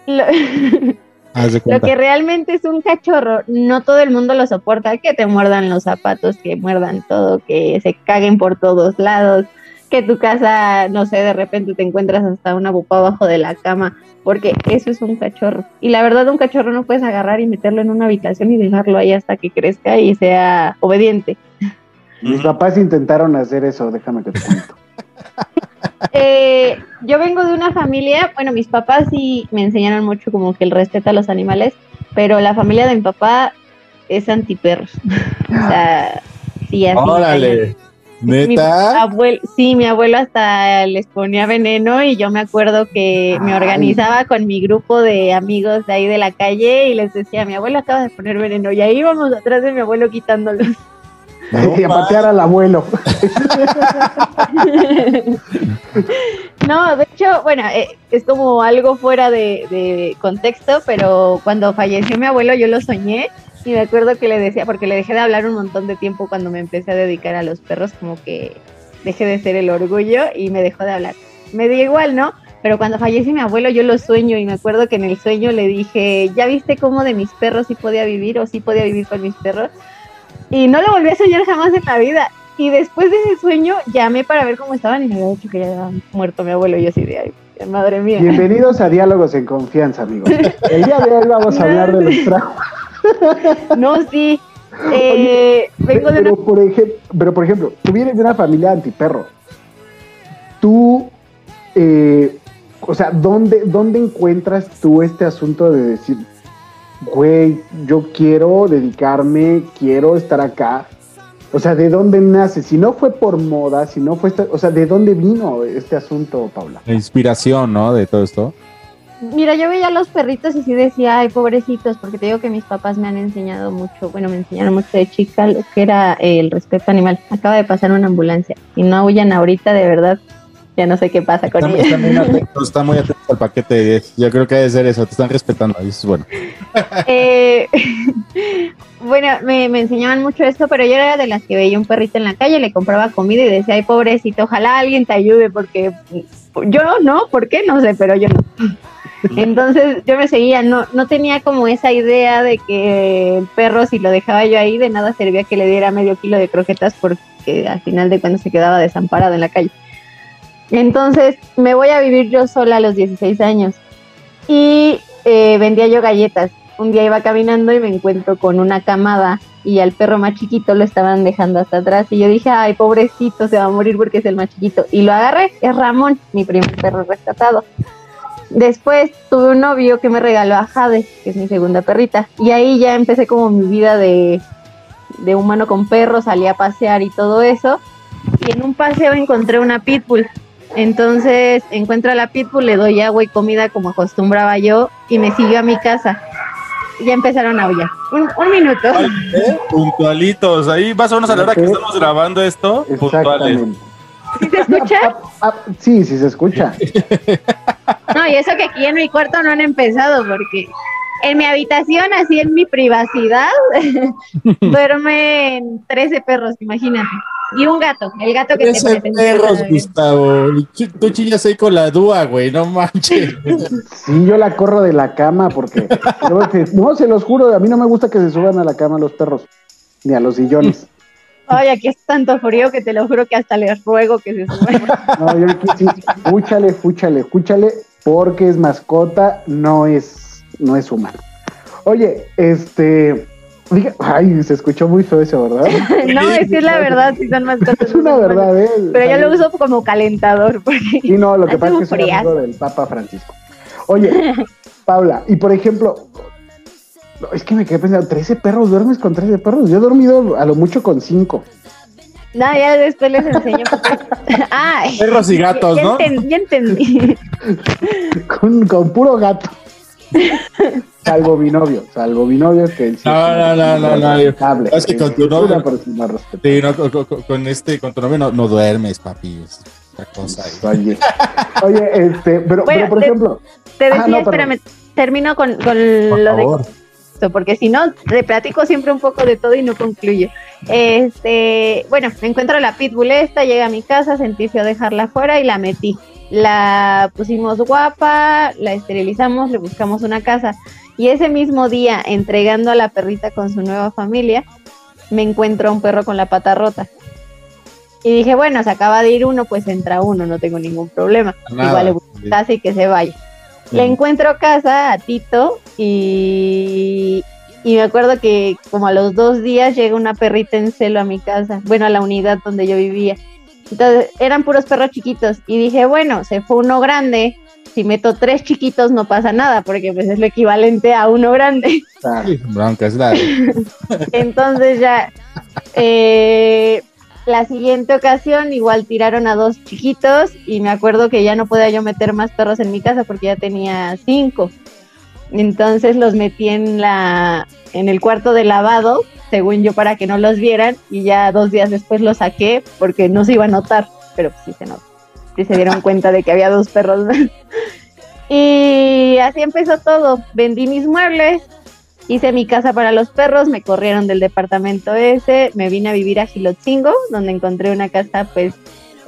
lo, que realmente es un cachorro, no todo el mundo lo soporta, que te muerdan los zapatos, que muerdan todo, que se caguen por todos lados, que tu casa, no sé, de repente te encuentras hasta una pupa abajo de la cama, porque eso es un cachorro. Y la verdad, un cachorro no puedes agarrar y meterlo en una habitación y dejarlo ahí hasta que crezca y sea obediente. Mis papás intentaron hacer eso, déjame que te cuento. Eh, yo vengo de una familia, bueno, mis papás sí me enseñaron mucho como que el respeto a los animales, pero la familia de mi papá es antiperros. o sea, sí, así. Órale. Mi ¿Neta? abuelo, sí, mi abuelo hasta les ponía veneno y yo me acuerdo que me Ay. organizaba con mi grupo de amigos de ahí de la calle y les decía, mi abuelo acaba de poner veneno y ahí íbamos atrás de mi abuelo quitándolos. y a patear al abuelo. No, de hecho, bueno, eh, es como algo fuera de, de contexto, pero cuando falleció mi abuelo yo lo soñé y me acuerdo que le decía, porque le dejé de hablar un montón de tiempo cuando me empecé a dedicar a los perros, como que dejé de ser el orgullo y me dejó de hablar. Me dio igual, ¿no? Pero cuando fallece mi abuelo yo lo sueño y me acuerdo que en el sueño le dije, ¿ya viste cómo de mis perros sí podía vivir o sí podía vivir con mis perros? Y no lo volví a soñar jamás en la vida. Y después de ese sueño llamé para ver cómo estaban y me había dicho que ya había muerto mi abuelo. Y yo así de, ay, madre mía. Bienvenidos a Diálogos en Confianza, amigos. El día de hoy vamos a hablar de los traumas. No, sí. Eh, vengo de una... pero, por ejemplo, pero, por ejemplo, tú vienes de una familia antiperro. Tú, eh, o sea, ¿dónde, ¿dónde encuentras tú este asunto de decir, güey, yo quiero dedicarme, quiero estar acá? O sea, ¿de dónde nace? Si no fue por moda, si no fue, esta- o sea, ¿de dónde vino este asunto, Paula? La inspiración, ¿no? De todo esto. Mira, yo veía a los perritos y sí decía, ay, pobrecitos, porque te digo que mis papás me han enseñado mucho, bueno, me enseñaron mucho de chica lo que era el respeto animal. Acaba de pasar una ambulancia y no huyan ahorita, de verdad, ya no sé qué pasa con Está, está muy ella. atento, está muy atento al paquete de 10. Yo creo que debe ser eso, te están respetando. Eso es bueno. Eh, bueno, me, me enseñaban mucho esto, pero yo era de las que veía un perrito en la calle, le compraba comida y decía, ay, pobrecito, ojalá alguien te ayude, porque yo no, ¿por qué? No sé, pero yo no. Entonces yo me seguía, no, no tenía como esa idea de que el perro, si lo dejaba yo ahí, de nada servía que le diera medio kilo de croquetas porque al final de cuentas se quedaba desamparado en la calle. Entonces me voy a vivir yo sola a los 16 años y eh, vendía yo galletas. Un día iba caminando y me encuentro con una camada y al perro más chiquito lo estaban dejando hasta atrás y yo dije, ay, pobrecito, se va a morir porque es el más chiquito. Y lo agarré, es Ramón, mi primer perro rescatado. Después tuve un novio que me regaló a Jade, que es mi segunda perrita, y ahí ya empecé como mi vida de, de humano con perro, salí a pasear y todo eso. Y en un paseo encontré una pitbull. Entonces encuentro a la pitbull, le doy agua y comida como acostumbraba yo y me siguió a mi casa. Ya empezaron a aullar. Un, un minuto. ¿Eh? Puntualitos. Ahí más o menos a la hora que estamos grabando esto. Puntuales. Exactamente. ¿Sí se escucha? Ah, sí, sí se escucha. No, y eso que aquí en mi cuarto no han empezado porque en mi habitación, así en mi privacidad, duermen 13 perros, imagínate. Y un gato, el gato que te Ese presenté. perros, Gustavo. Tú chillas ahí con la dúa, güey. No manches. Sí, yo la corro de la cama porque. no, se los juro, a mí no me gusta que se suban a la cama los perros, ni a los sillones. Ay, aquí es tanto frío que te lo juro que hasta les ruego que se suban. No, yo aquí sí, fúchale, fúchale, fúchale, porque es mascota, no es, no es humano. Oye, este. diga- ay, se escuchó muy feo eso, ¿verdad? No, es que es la verdad, si son mascotas. Es una verdad, ¿eh? Pero yo lo uso como calentador. Porque Sí, no, lo que pasa es que friazo. amigo del Papa Francisco. Oye, Paula, y por ejemplo, es que me quedé pensando, ¿13 perros? ¿Duermes con 13 perros? Yo he dormido a lo mucho con 5. No, ya después les enseño. Ay, Perros y gatos, ya ¿no? enten- ya entendí. Con, con puro gato. Salvo mi novio, salvo mi novio que él sí No, no, no, no, no. Respetable, Es que con tu novio. Sí, no, con, con- este, con tu novio no, no duermes, papi. Es otra cosa ahí. Oye, oye, este, pero, Bueno, pero por te- ejemplo, Te Ah, decía, no, perdón. espérame, termino con, con Por lo favor. de esto, porque si no, le platico siempre un poco de todo y no concluye. Este, bueno, me encuentro la pitbull esta, llega a mi casa, sentí feo dejarla afuera y la metí. La pusimos guapa, la esterilizamos, le buscamos una casa. Y ese mismo día, entregando a la perrita con su nueva familia, me encuentro a un perro con la pata rota. Y dije, bueno, se acaba de ir uno, pues entra uno, no tengo ningún problema. Nada. Igual le busco casa y que se vaya. Le encuentro casa a Tito y, y me acuerdo que como a los dos días llega una perrita en celo a mi casa, bueno, a la unidad donde yo vivía. Entonces eran puros perros chiquitos y dije, bueno, se fue uno grande, si meto tres chiquitos no pasa nada porque pues es lo equivalente a uno grande. Sí, bronca, es la. Entonces ya eh, la siguiente ocasión igual tiraron a dos chiquitos y me acuerdo que ya no podía yo meter más perros en mi casa porque ya tenía cinco. Entonces los metí en la en el cuarto de lavado, según yo para que no los vieran y ya dos días después los saqué porque no se iba a notar, pero pues sí se notó. Sí se dieron cuenta de que había dos perros. y así empezó todo. Vendí mis muebles, hice mi casa para los perros, me corrieron del departamento ese, me vine a vivir a Gilotzingo, donde encontré una casa pues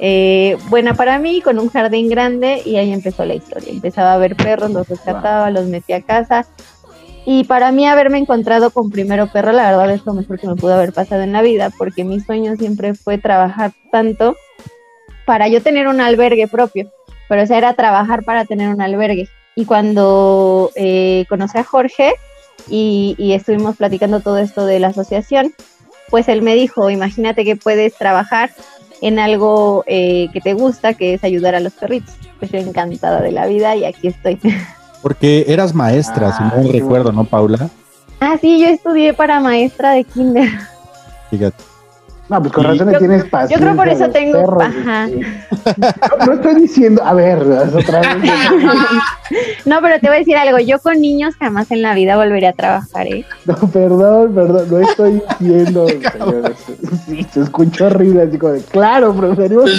eh, buena para mí, con un jardín grande y ahí empezó la historia. Empezaba a ver perros, los rescataba, los metí a casa. Y para mí haberme encontrado con primero perro, la verdad es lo mejor que me pudo haber pasado en la vida, porque mi sueño siempre fue trabajar tanto para yo tener un albergue propio, pero o sea, era trabajar para tener un albergue. Y cuando eh, conocí a Jorge y, y estuvimos platicando todo esto de la asociación, pues él me dijo, imagínate que puedes trabajar en algo eh, que te gusta, que es ayudar a los perritos. Pues yo encantada de la vida y aquí estoy. Porque eras maestra, si no recuerdo, ¿no, Paula? ah, sí, yo estudié para maestra de kinder. Fíjate. No, pues con Y- razón le Yo- tienes Yo paciencia. creo por eso tengo, perros, ajá. No, no estoy diciendo, a ver, otra vez. No, pero te voy a decir algo, yo con niños jamás en la vida volvería a trabajar, ¿eh? No, perdón, perdón, no estoy diciendo, señores. Sí, se escuchó horrible, así como de, claro, preferimos.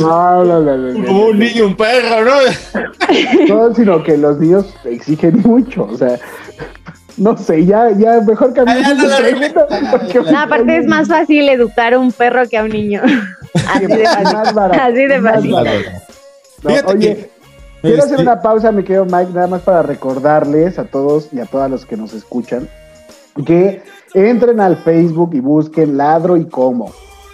No, no, no, no, no, Como un niño, un perro, ¿no? No, sino que los niños exigen mucho, o sea, no sé, ya, ya, mejor me No, aparte es más fácil educar a un perro que a un niño. Así de fácil. Más barato, Así de más fácil. oye, que, quiero este- hacer una pausa, mi querido Mike, nada más para recordarles a todos y a todas los que nos escuchan que entren al Facebook y busquen Ladro y Cómo.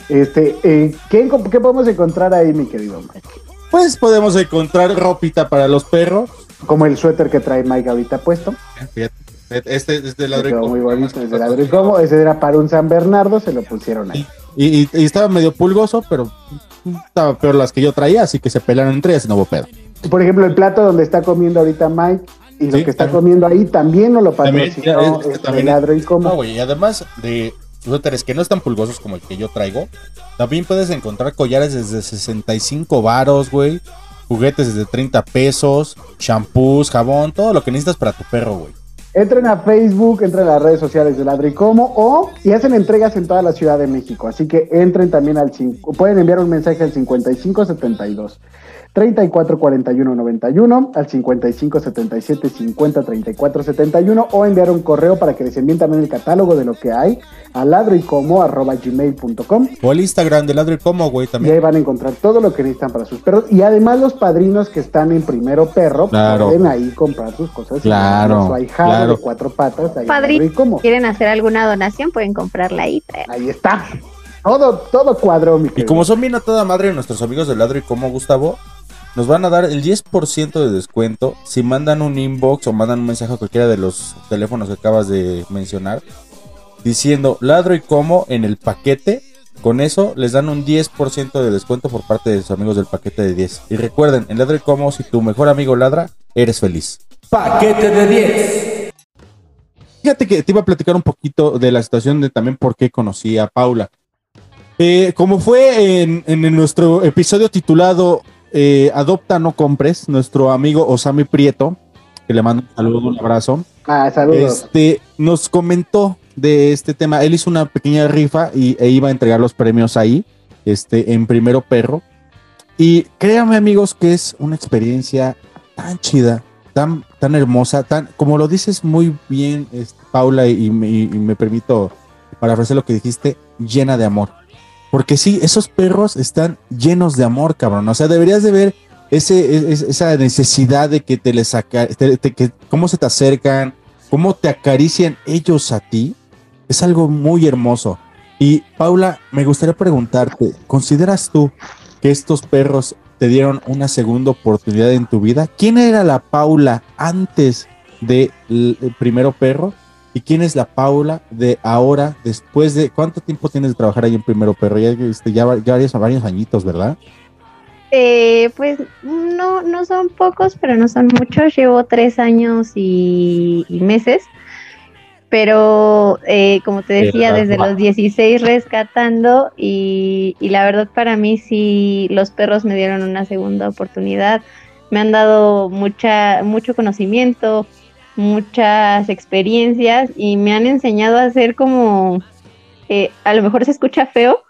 Este, eh, ¿qué, ¿Qué podemos encontrar ahí, mi querido Mike? Pues podemos encontrar ropita para los perros. Como el suéter que trae Mike ahorita puesto. Fíjate, este es de ladro y Cómo. muy bonito, es de Ladro y Cómo. Ese era para un San Bernardo, se lo pusieron ahí. Y, y- y estaba medio pulgoso, pero estaba peor las que yo traía, así que se pelaron entre ellas y no hubo pedo. Por ejemplo, el plato donde está comiendo ahorita Mike y lo Sí, que está también. comiendo ahí también no lo También, patrocinó este, también- Ladro y Cómo. No, güey, además de suéteres que no están pulgosos como el que yo traigo, también puedes encontrar collares desde 65 varos, güey. Juguetes desde 30 pesos, shampoos, jabón, todo lo que necesitas para tu perro, güey. Entren a Facebook, entren a las redes sociales de Ladro y Como o y hacen entregas en toda la Ciudad de México. Así que entren también al pueden enviar un mensaje al 5572 344191 al 5577 50 34 71 o enviar un correo para que les envíen también el catálogo de lo que hay a ladroycomo arroba gmail.com O el Instagram de Ladro y Como, güey, y ahí también. van a encontrar todo lo que necesitan para sus perros. Y además los padrinos que están en primero perro Claro. pueden ahí comprar sus cosas. Claro, Su ahijado claro. de cuatro patas. Ahí, Padrino, y quieren hacer alguna donación, pueden comprarla ahí. ahí está. Todo, todo cuadro, mi Y como son bien a toda madre nuestros amigos de Ladro y Como, Gustavo, nos van a dar el 10% de descuento si mandan un inbox o mandan un mensaje a cualquiera de los teléfonos que acabas de mencionar diciendo Ladro y Como en el paquete. Con eso les dan un 10% de descuento por parte de sus amigos del paquete de 10. Y recuerden, en Ladro y Como, si tu mejor amigo ladra, eres feliz. Paquete de 10. Fíjate que te iba a platicar un poquito de la situación de también por qué conocí a Paula. Eh, como fue en, en nuestro episodio titulado eh, Adopta, no compres, nuestro amigo Osami Prieto, que le mando un saludo, un abrazo, Ah, saludos. este, nos comentó de este tema. Él hizo una pequeña rifa y, e iba a entregar los premios ahí, este, en primero perro. Y créanme, amigos, que es una experiencia tan chida, tan, tan hermosa, tan, como lo dices muy bien, este, Paula, y, me- y me permito parafrasear lo que dijiste, llena de amor. Porque sí, esos perros están llenos de amor, cabrón. O sea, deberías de ver ese, es- esa necesidad de que te les saca, te- que, cómo se te acercan, cómo te acarician ellos a ti. Es algo muy hermoso. Y Paula, me gustaría preguntarte, ¿consideras tú que estos perros te dieron una segunda oportunidad en tu vida? ¿Quién era la Paula antes de el primero perro? ¿Y quién es la Paula de ahora, después de cuánto tiempo tienes de trabajar ahí en Primero Perro? Ya, este, ya, ya varios, varios añitos, ¿verdad? Eh, pues no, no son pocos, pero no son muchos. Llevo tres años y, y meses. Pero eh, como te decía, Pero, desde los 16 rescatando y, y la verdad para mí sí los perros me dieron una segunda oportunidad. Me han dado mucha, mucho conocimiento, muchas experiencias y me han enseñado a ser como, eh, a lo mejor se escucha feo,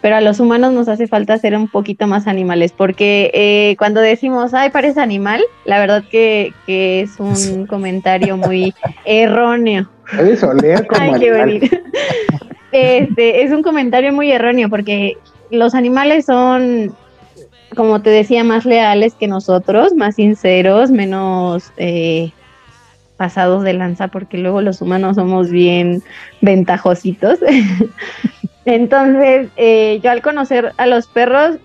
pero a los humanos nos hace falta ser un poquito más animales, porque eh, cuando decimos, ay, parece animal, la verdad que, que es un comentario muy erróneo. Puedes oler como Ay, qué. Este, es un comentario muy erróneo, porque los animales son, como te decía, más leales que nosotros, más sinceros, menos eh, pasados de lanza, porque luego los humanos somos bien ventajositos. Entonces, eh, yo al conocer a los perros,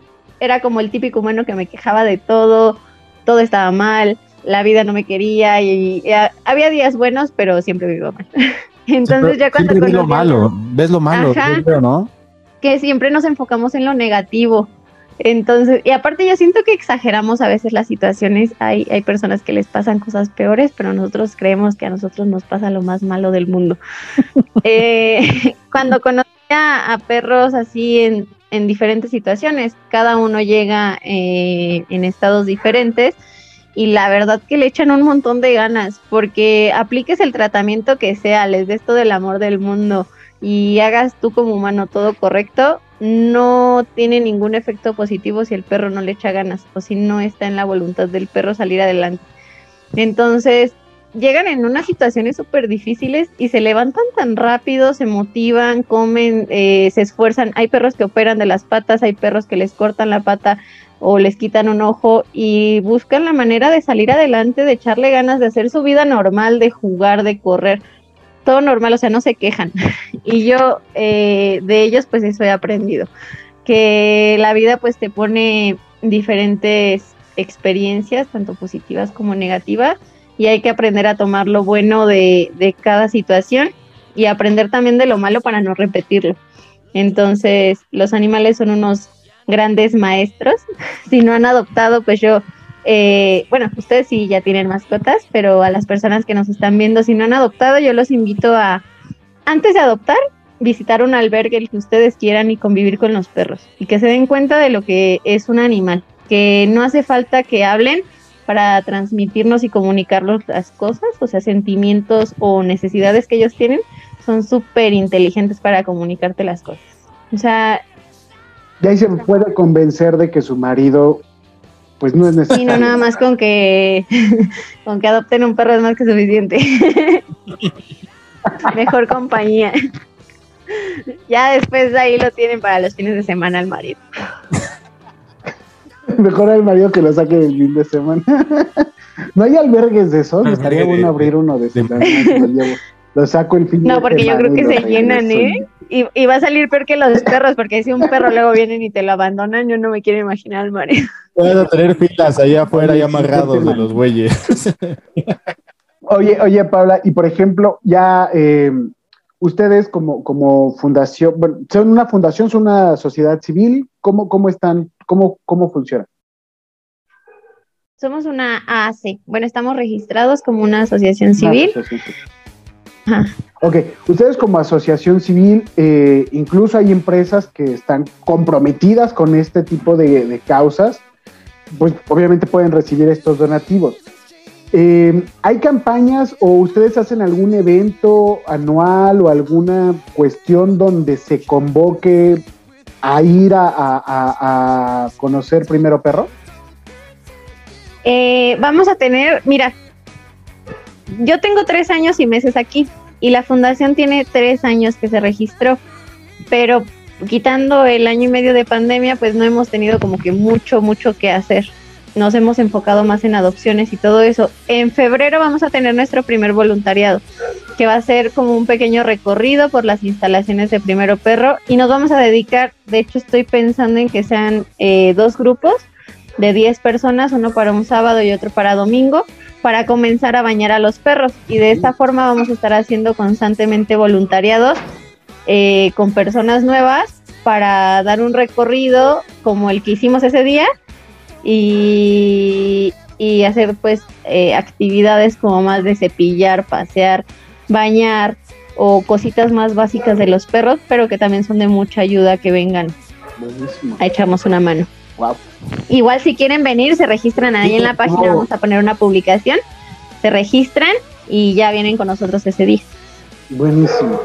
era como el típico humano que me quejaba de todo, todo estaba mal, la vida no me quería y, y, había días buenos, pero siempre iba mal. Entonces, ya cuando Siempre ves lo malo, ves lo malo, Ajá. yo creo, ¿no? que siempre nos enfocamos en lo negativo. Entonces, y aparte yo siento que exageramos a veces las situaciones. Hay, hay personas que les pasan cosas peores, pero nosotros creemos que a nosotros nos pasa lo más malo del mundo. Eh, cuando conocí a, a perros así en, en diferentes situaciones, cada uno llega eh, en estados diferentes y la verdad que le echan un montón de ganas porque apliques el tratamiento que sea, les des todo el amor del mundo y hagas tú como humano todo correcto, no tiene ningún efecto positivo si el perro no le echa ganas o si no está en la voluntad del perro salir adelante. Entonces, llegan en unas situaciones súper difíciles y se levantan tan rápido, se motivan, comen, eh, se esfuerzan. Hay perros que operan de las patas, hay perros que les cortan la pata o les quitan un ojo y buscan la manera de salir adelante, de echarle ganas, de hacer su vida normal, de jugar, de correr. Todo normal, o sea, no se quejan. Y yo eh, de ellos pues eso he aprendido, que la vida pues te pone diferentes experiencias, tanto positivas como negativas, y hay que aprender a tomar lo bueno de, de cada situación y aprender también de lo malo para no repetirlo. Entonces, los animales son unos grandes maestros. Si no han adoptado, pues yo, eh, bueno, ustedes sí ya tienen mascotas, pero a las personas que nos están viendo, si no han adoptado, yo los invito a, antes de adoptar, visitar un albergue el que ustedes quieran y convivir con los perros y que se den cuenta de lo que es un animal, que no hace falta que hablen para transmitirnos y comunicarnos las cosas, o sea, sentimientos o necesidades que ellos tienen, son súper inteligentes para comunicarte las cosas. O sea, Y ahí se puede convencer de que su marido, pues no es sí, necesario. no nada más con que con que adopten un perro es más que suficiente. Mejor compañía. Ya después de ahí lo tienen para los fines de semana al marido. Mejor al marido que lo saque del fin de semana. no hay albergues de esos. Albergue Estaría bueno abrir uno de esos. Lo, saco el fin de No, porque yo semana creo que se llenan. ¿eh? Y, y va a salir peor que los perros, porque si un perro luego vienen y te lo abandonan, yo no me quiero imaginar al marido. Van a tener filas allá afuera ya amarrados de los güeyes. Oye, oye, Paula, y por ejemplo, ya eh, ustedes como, como fundación, bueno, son una fundación, son una sociedad civil, ¿cómo, cómo están, cómo, cómo funciona? Somos una AAC. Bueno, estamos registrados como una asociación civil. Una asociación civil. Ajá. Ok, ustedes como asociación civil, eh, incluso hay empresas que están comprometidas con este tipo de, de causas, pues obviamente pueden recibir estos donativos. Eh, ¿Hay campañas o ustedes hacen algún evento anual o alguna cuestión donde se convoque a ir a, a- a- conocer primero perro? Eh, vamos a tener, mira, yo tengo tres años y meses aquí y la fundación tiene tres años que se registró, pero quitando el año y medio de pandemia, pues no hemos tenido como que mucho, mucho que hacer. Nos hemos enfocado más en adopciones y todo eso. En febrero vamos a tener nuestro primer voluntariado, que va a ser como un pequeño recorrido por las instalaciones de Primero Perro y nos vamos a dedicar, de hecho estoy pensando en que sean eh, dos grupos de 10 personas, uno para un sábado y otro para domingo, para comenzar a bañar a los perros. Y de esta forma vamos a estar haciendo constantemente voluntariados eh, con personas nuevas para dar un recorrido como el que hicimos ese día y, y hacer pues eh, actividades como más de cepillar, pasear, bañar o cositas más básicas de los perros, pero que también son de mucha ayuda que vengan Buenísimo. a echarnos una mano. Wow. Igual si quieren venir, se registran ahí en la página, vamos a poner una publicación, se registran y ya vienen con nosotros ese día. Buenísimo.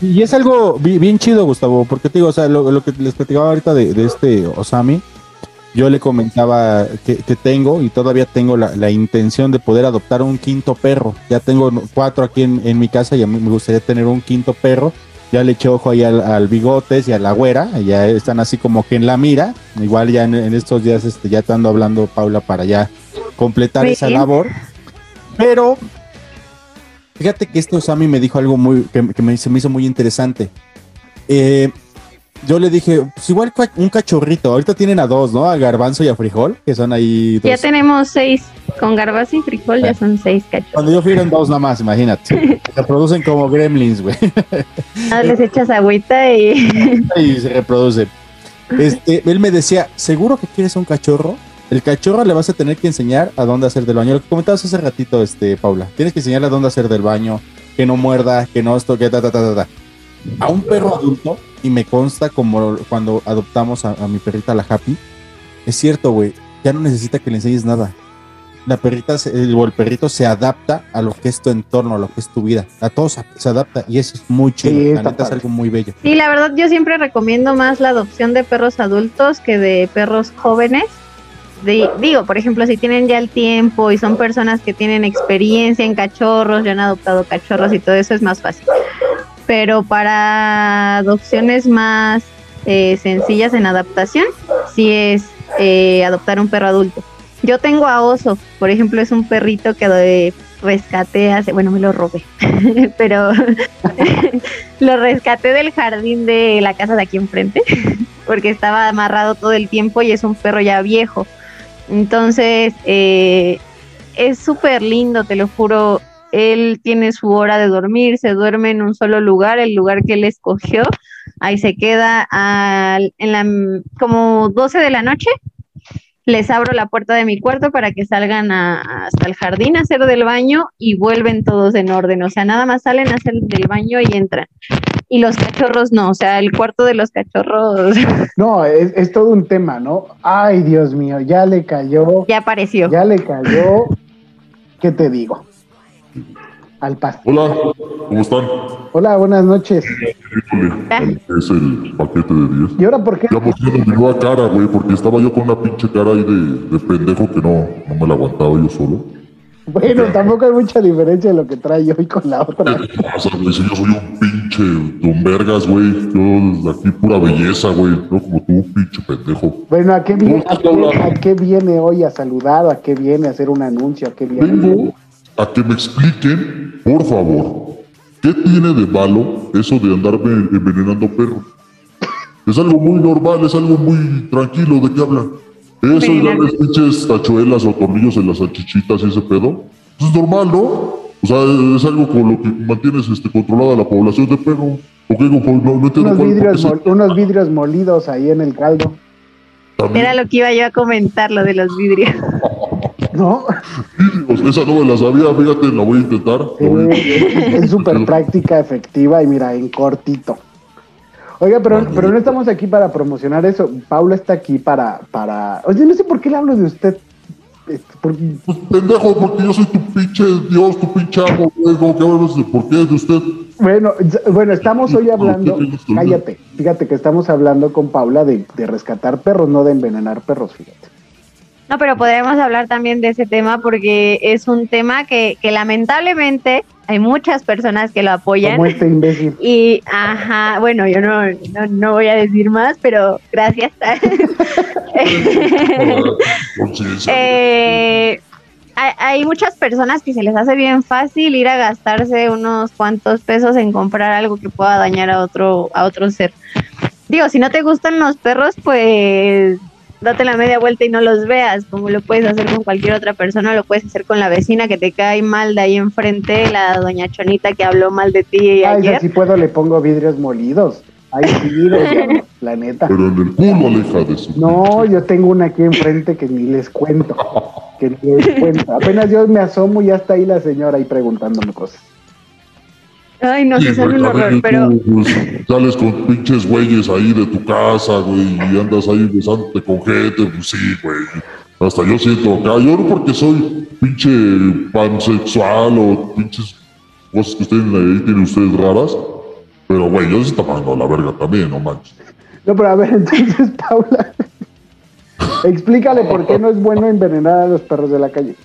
Y es algo bi- bien chido, Gustavo, porque te digo, o sea, lo, lo que les platicaba ahorita de, de este Osami, yo le comentaba que, que tengo y todavía tengo la, la intención de poder adoptar un quinto perro. Ya tengo cuatro aquí en, en mi casa y a mí me gustaría tener un quinto perro. Ya le eché ojo ahí al, al bigotes y a la güera, ya están así como que en la mira. Igual ya en, en estos días este, ya te ando hablando, Paula, para ya completar Muy esa bien. labor. Pero Fíjate que este Osami me dijo algo muy que, que me, se me hizo muy interesante. Eh, yo le dije, pues igual un cachorrito. Ahorita tienen a dos, ¿no? A Garbanzo y a Frijol, que son ahí dos. Ya tenemos seis, con garbazo y frijol ya son seis cachos. Cuando yo fui eran dos nada más, imagínate. Se reproducen como gremlins, güey. Ah, les echas agüita y y se reproducen. Este, él me decía, ¿seguro que quieres un cachorro? El cachorro le vas a tener que enseñar a dónde hacer del baño. Lo que comentabas hace ratito, este, Paula. Tienes que enseñarle a dónde hacer del baño, que no muerda, que no esto, que ta, ta, ta, ta, ta. A un perro adulto, y me consta como cuando adoptamos a, a mi perrita, la Happy, es cierto, güey, ya no necesita que le enseñes nada. La perrita se- el- o el perrito se adapta a lo que es tu entorno, a lo que es tu vida. A todos se- adapta y eso es muy chido. Sí, la neta es algo muy bello. Sí, la verdad yo siempre recomiendo más la adopción de perros adultos que de perros jóvenes. De- digo, por ejemplo, si tienen ya el tiempo y son personas que tienen experiencia en cachorros, ya han adoptado cachorros y todo eso es más fácil. Pero para adopciones más eh, sencillas en adaptación, sí es eh, adoptar un perro adulto. Yo tengo a Oso, por ejemplo, es un perrito que rescaté hace, bueno, me lo robé, pero lo rescaté del jardín de la casa de aquí enfrente, porque estaba amarrado todo el tiempo y es un perro ya viejo. Entonces, eh, es súper lindo, te lo juro. Él tiene su hora de dormir, se duerme en un solo lugar, el lugar que él escogió. Ahí se queda al- en la, como 12 de la noche. Les abro la puerta de mi cuarto para que salgan hasta el jardín a hacer del baño y vuelven todos en orden. O sea, nada más salen a hacer del baño y entran. Y los cachorros no, o sea, el cuarto de los cachorros No, es, es todo un tema, ¿no? Ay, Dios mío, ya le cayó. ya apareció. Ya le cayó. ¿Qué te digo? Al pasto. Hola, ¿cómo están? Hola, buenas noches. Es el paquete de 10. ¿Y ahora por qué? Ya pusieron mi nueva cara, güey, porque estaba yo con una pinche cara ahí de, de pendejo que no, no me la aguantaba yo solo. Bueno, tampoco hay mucha diferencia de lo que trae hoy con la otra. ¿Qué pasa, güey? Si yo soy un pinche don vergas, güey. Yo aquí pura belleza, güey. No como tú, pinche pendejo. Bueno, ¿a qué, viene, ¿Cómo a, qué, a qué viene hoy a saludar? ¿A qué viene a hacer un anuncio? ¿A qué viene? Vengo a que me expliquen, por favor, ¿qué tiene de malo eso de andarme envenenando perros? Es algo muy normal, es algo muy tranquilo, ¿de qué hablan? Eso es darles pinches tachuelas o tornillos en las salchichitas y ese pedo. Eso es normal, ¿no? O sea, es algo con lo que mantienes este, controlada la población de perros. ¿O qué? No, no entiendo Unos cuál- vidrios, ese- mol- unos vidrios molidos ahí en el caldo. Era lo que iba yo a comentar, lo de los vidrios. ¿No? Esa no me la sabía, fíjate, la voy a intentar. la voy a es súper práctica, efectiva y mira, en cortito. Oiga, pero, pero no estamos aquí para promocionar eso. Paula está aquí para, para. Oye, no sé por qué le hablo de usted. Por- Pendejo, porque yo soy tu pinche Dios, tu pinche amo, güey. ¿Cómo que hablas de por qué de usted? Bueno, bueno, estamos hoy hablando. ¿Por qué tienes que Cállate. Fíjate que estamos hablando con Paula de, de rescatar perros, no de envenenar perros, fíjate. No, pero podríamos hablar también de ese tema porque es un tema que, que lamentablemente hay muchas personas que lo apoyan. Como este imbécil. Y, ajá, bueno, yo no, no, no voy a decir más, pero gracias. Eh, hay, hay muchas personas que se les hace bien fácil ir a gastarse unos cuantos pesos en comprar algo que pueda dañar a otro, a otro ser. Digo, si no te gustan los perros, pues date la media vuelta y no los veas, como lo puedes hacer con cualquier otra persona, lo puedes hacer con la vecina que te cae mal de ahí enfrente, la doña Chonita que habló mal de ti Ay, ayer. si puedo le pongo vidrios molidos. Ay, sí, doña, la neta. Pero en el culo, aleja de su. No, yo tengo una aquí enfrente que ni les cuento. Que ni les cuento. Apenas yo me asomo y ya está ahí la señora ahí preguntándome cosas. Ay, no, son güey, un horror, y tú, pero pues, sales con pinches güeyes ahí de tu casa, güey, y andas ahí besándote con gente, pues sí, güey. Hasta yo siento acá, yo no porque soy pinche pansexual o pinches cosas que ustedes ahí tienen ustedes raras, pero güey, yo se está mandando la verga también, no manches. No, pero a ver, entonces, Paula, explícale por qué no es bueno envenenar a los perros de la calle.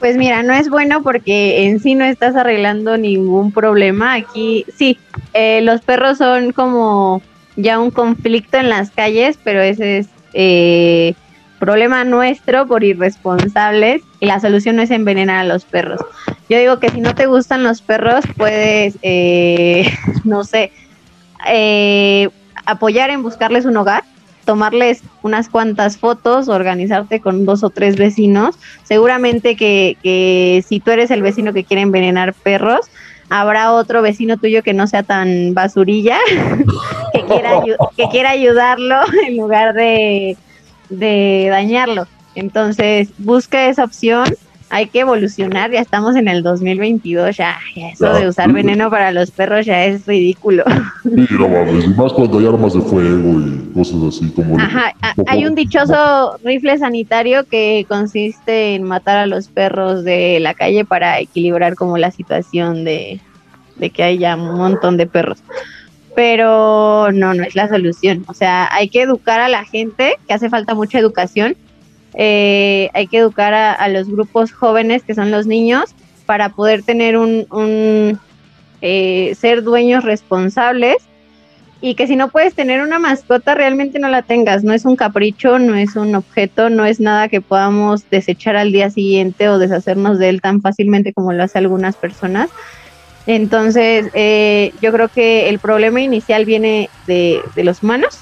Pues mira, no es bueno porque en sí no estás arreglando ningún problema. Aquí sí, eh, los perros son como ya un conflicto en las calles, pero ese es eh, problema nuestro por irresponsables y la solución no es envenenar a los perros. Yo digo que si no te gustan los perros, puedes, eh, no sé, eh, apoyar en buscarles un hogar tomarles unas cuantas fotos, organizarte con dos o tres vecinos. Seguramente que, que si tú eres el vecino que quiere envenenar perros, habrá otro vecino tuyo que no sea tan basurilla, que, quiera, que quiera ayudarlo en lugar de, de dañarlo. Entonces, busca esa opción. Hay que evolucionar, ya estamos en el 2022, ya, ya eso Ya. de usar veneno para los perros ya es ridículo. Sí, no mames, y más cuando hay armas de fuego y cosas así como... Ajá, hay un dichoso rifle sanitario que consiste en matar a los perros de la calle para equilibrar como la situación de, de que haya un montón de perros. Pero no, no es la solución. O sea, hay que educar a la gente, que hace falta mucha educación. Eh, hay que educar a, los grupos jóvenes, que son los niños, para poder tener un, un eh, ser dueños responsables y que si no puedes tener una mascota, realmente no la tengas. No es un capricho, no es un objeto, no es nada que podamos desechar al día siguiente o deshacernos de él tan fácilmente como lo hace algunas personas. Entonces, eh, yo creo que el problema inicial viene de, de los humanos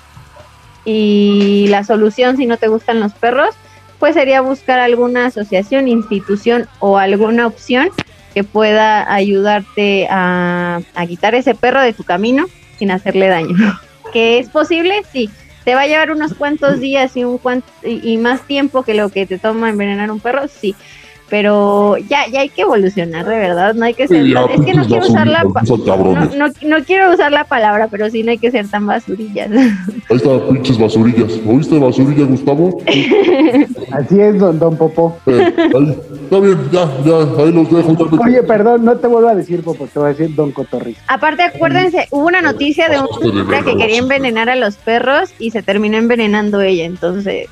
y la solución, si no te gustan los perros, pues sería buscar alguna asociación, institución o alguna opción que pueda ayudarte a, a quitar ese perro de tu camino sin hacerle daño. ¿Que es posible? Sí. ¿Te va a llevar unos cuantos días y, un cuan- y, y más tiempo que lo que te toma envenenar un perro? Sí. Pero ya, ya hay que evolucionar, de verdad. No hay que ser. Ya, es que no pinches quiero usar la. no no, quiero usar la palabra, pero sí no hay que ser tan basurillas. Ahí está, pinches basurillas. ¿Oíste basurilla, Gustavo? Así es, don, don Popó. Eh, ahí. Está bien, ya, ya, ahí los dejo. Ya me- Oye, perdón, no te vuelvo a decir Popó, te voy a decir don Cotorriz. Aparte, acuérdense, hubo una noticia de una que quería envenenar a los perros y se terminó envenenando ella, entonces.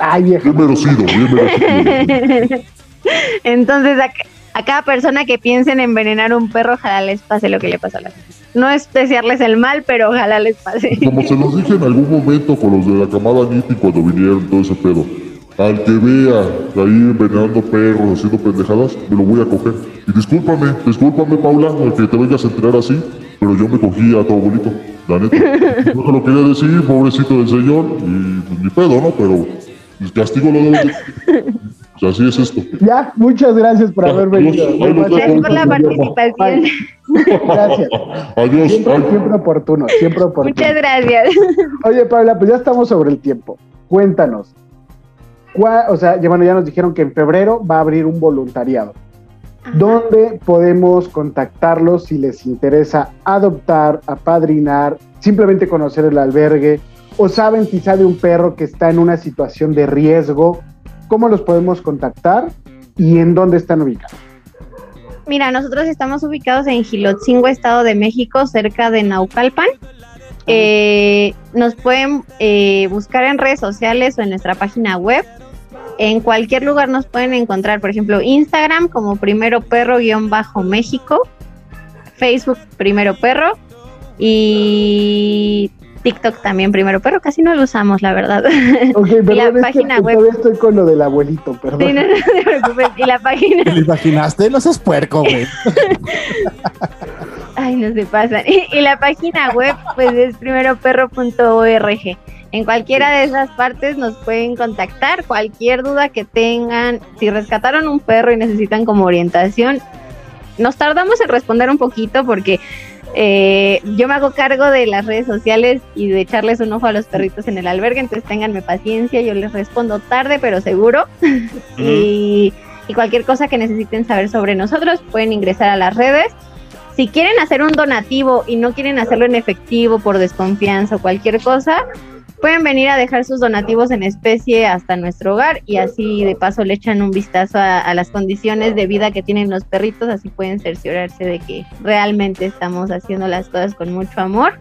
Ay, vieja. Bien merecido, bien merecido. entonces, a, a cada persona que piense en envenenar un perro, ojalá les pase lo que le pasó a la No es desearles el mal, pero ojalá les pase. Como se los dije en algún momento con los de la camada Nitti cuando vinieron todo ese pedo. Al que vea ahí envenenando perros, haciendo pendejadas, me lo voy a coger. Y discúlpame, discúlpame, Paula, al que te vengas a enterar así, pero yo me cogí a tu abuelito, la neta. No te lo quería decir, pobrecito del señor, y pues ni pedo, ¿no? Pero el castigo lo debo de... Pues así es esto. Ya, muchas gracias por haber venido. Gracias por la participación. Gracias. Adiós. Siempre, oportuno, siempre oportuno. Muchas gracias. Oye, Paula, pues ya estamos sobre el tiempo. Cuéntanos. ¿cuál- o sea, ya, bueno, ya nos dijeron que en febrero va a abrir un voluntariado. ¿Dónde podemos contactarlos si les interesa adoptar, apadrinar, simplemente conocer el albergue o saben quizá de un perro que está en una situación de riesgo? ¿Cómo los podemos contactar y en dónde están ubicados? Mira, nosotros estamos ubicados en Gilotzingo, Estado de México, cerca de Naucalpan. Eh, nos pueden eh, buscar en redes sociales o en nuestra página web. En cualquier lugar nos pueden encontrar, por ejemplo, Instagram como Primero Perro-México, Facebook Primero Perro y TikTok también Primero Perro. Casi no lo usamos, la verdad. Ok, y la página web. todavía estoy con lo del abuelito, perdón. Sí, no, no te preocupes. Y la página ¿Te lo imaginaste? No seas puerco, güey. Ay, no se pasan. Y, y la página web, pues es primeroperro.org. En cualquiera de esas partes nos pueden contactar, cualquier duda que tengan, si rescataron un perro y necesitan como orientación, nos tardamos en responder un poquito porque eh, yo me hago cargo de las redes sociales y de echarles un ojo a los perritos en el albergue, entonces ténganme paciencia, yo les respondo tarde pero seguro. y, y cualquier cosa que necesiten saber sobre nosotros pueden ingresar a las redes. Si quieren hacer un donativo y no quieren hacerlo en efectivo por desconfianza o cualquier cosa, pueden venir a dejar sus donativos en especie hasta nuestro hogar y así de paso le echan un vistazo a, a las condiciones de vida que tienen los perritos, así pueden cerciorarse de que realmente estamos haciendo las cosas con mucho amor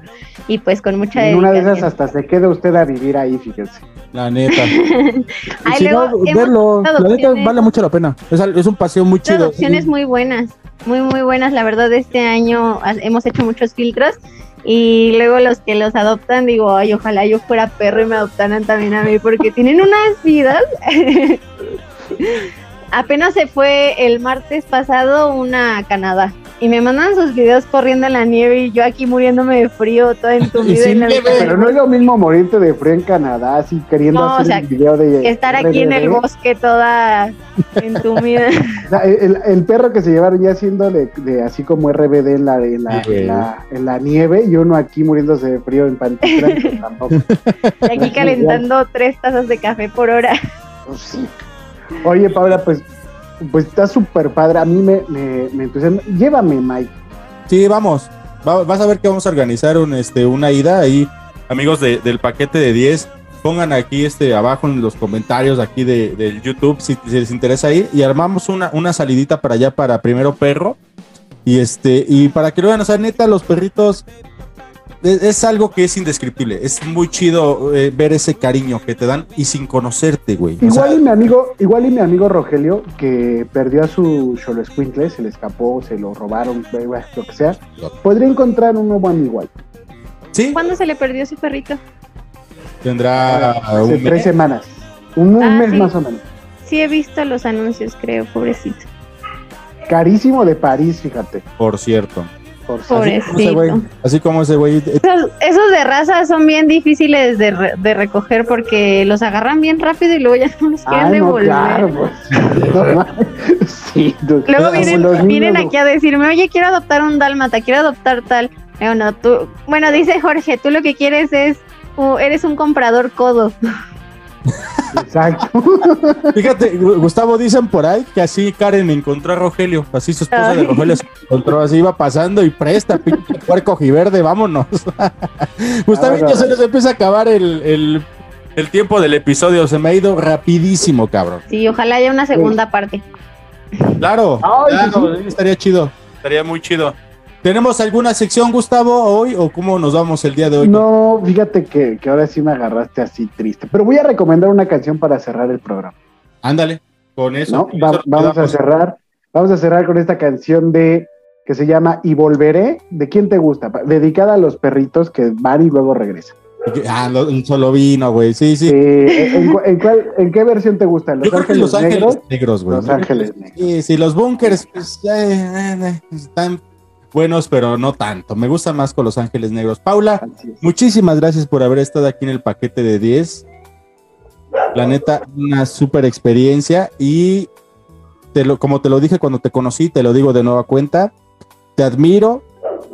y pues con mucha En una de esas dedicación. hasta se queda usted a vivir ahí, fíjense. La neta. Ay, si luego no, verlo. La neta vale mucho la pena. Es, al- es un paseo muy chido. opciones muy buenas, muy muy buenas. La verdad, este año hemos hecho muchos filtros y luego los que los adoptan, digo, ay, ojalá yo fuera perro y me adoptaran también a mí porque tienen unas vidas. Apenas se fue el martes pasado una a Canadá y me mandan sus videos corriendo en la nieve y yo aquí muriéndome de frío, toda entumida en la Pero no es lo mismo morirte de frío en Canadá, así queriendo No, o hacer sea, el video de. estar aquí en el bosque toda entumida. O sea, el, el perro que se llevaron ya haciéndole de así como RBD en la, en la, Sí, en la, en la nieve y uno aquí muriéndose de frío en Pantitlán, tampoco. Y aquí calentando tres tazas de café por hora. Pues sí. Oye, Paula, pues, pues está súper padre. A mí me, me, me entusiasma. Llévame, Mike. Sí, vamos. Va- vas a ver que vamos a organizar un, este, una ida ahí. Amigos de- del paquete de 10, pongan aquí este, abajo en los comentarios aquí de, del YouTube si, si les interesa ir. Y armamos una, una salidita para allá para primero perro. Y este, y para que lo vean, o sea, neta, los perritos es, es algo que es indescriptible. Es muy chido eh, ver ese cariño que te dan y sin conocerte, güey. O sea, Igual y mi amigo, igual y mi amigo Rogelio, que perdió a su Xoloscuincle, se le escapó, se lo robaron, lo que sea, podría encontrar un nuevo amigo ahí. Sí. ¿Cuándo se le perdió su perrito? tendrá Hace un tres mes. semanas. Un, un Ah, mes sí. más o menos. Sí he visto los anuncios, creo, pobrecito. Carísimo de París, fíjate. Por cierto. Por Así como ese güey. Así como ese güey. eh, Esos, esos de raza son bien difíciles de, re- de recoger porque los agarran bien rápido y luego ya no los quieren no, devolver. claro, pues. Sí, Luego vienen, vienen aquí a decirme, oye, quiero adoptar un dálmata, quiero adoptar tal. Bueno, tú, bueno, dice Jorge, tú lo que quieres es, uh, eres un comprador codo. Exacto. Fíjate, Gu- Gustavo, dicen por ahí que así Karen encontró a Rogelio. Así su esposa de. Rogelio se encontró, así iba pasando y presta, pinche puerco jiverde, vámonos. Gustavo, ya se nos empieza a acabar el, el, el tiempo del episodio. Se me ha ido rapidísimo, cabrón. Sí, ojalá haya una segunda parte. Claro, Ay, claro, estaría chido. Estaría muy chido. ¿Tenemos alguna sección, Gustavo, hoy o cómo nos vamos el día de hoy? No, fíjate que, que ahora sí me agarraste así triste. Pero voy a recomendar una canción para cerrar el programa. Ándale, con eso. ¿no? Va- eso vamos a cerrar. Vamos a cerrar con esta canción de que se llama Y Volveré. ¿De quién te gusta? Dedicada a los perritos que van y luego regresan. Ah, lo- un solo vino, güey. Sí, sí. Eh, ¿en, cu- en cuál- en qué versión te gusta? ¿Los Yo creo que Ángeles Los Ángeles Negros? Güey. Los Ángeles Negros. Sí, sí, los bunkers, pues, ya, eh, eh, están buenos, pero no tanto. Me gusta más con Los Ángeles Negros. Paula, muchísimas gracias por haber estado aquí en el paquete de 10. La neta, una súper experiencia y te lo, como te lo dije cuando te conocí, te lo digo de nueva cuenta, te admiro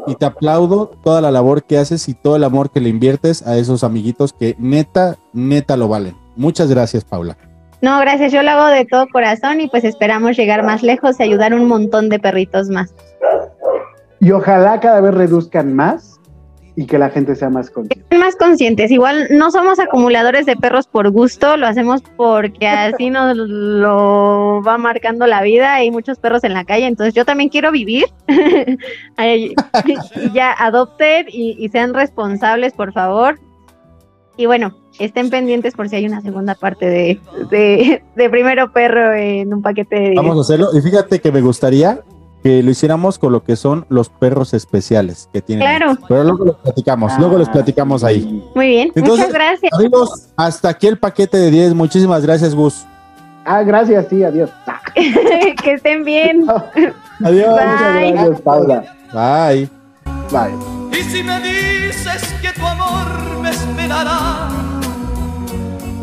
y te aplaudo toda la labor que haces y todo el amor que le inviertes a esos amiguitos que neta, neta lo valen. Muchas gracias, Paula. No, gracias, yo lo hago de todo corazón y pues esperamos llegar más lejos y ayudar a un montón de perritos más. Y ojalá cada vez reduzcan más y que la gente sea más consciente. Más conscientes, igual no somos acumuladores de perros por gusto, lo hacemos porque así nos lo va marcando la vida, hay muchos perros en la calle, entonces yo también quiero vivir. Y ya adopten y, y sean responsables, por favor. Y bueno, estén pendientes por si hay una segunda parte de, de, de primero perro en un paquete de... Vamos a hacerlo. Y fíjate que me gustaría que lo hiciéramos con lo que son los perros especiales que tienen. Claro. Pero luego los platicamos, luego los platicamos ahí. Muy bien, Entonces, muchas gracias. Amigos, hasta aquí el paquete de 10. Muchísimas gracias, Gus. Ah, gracias, sí, adiós. que estén bien. Adiós. Bye. Gracias, Paula. Bye. Bye. Y si me dices que tu amor me esperará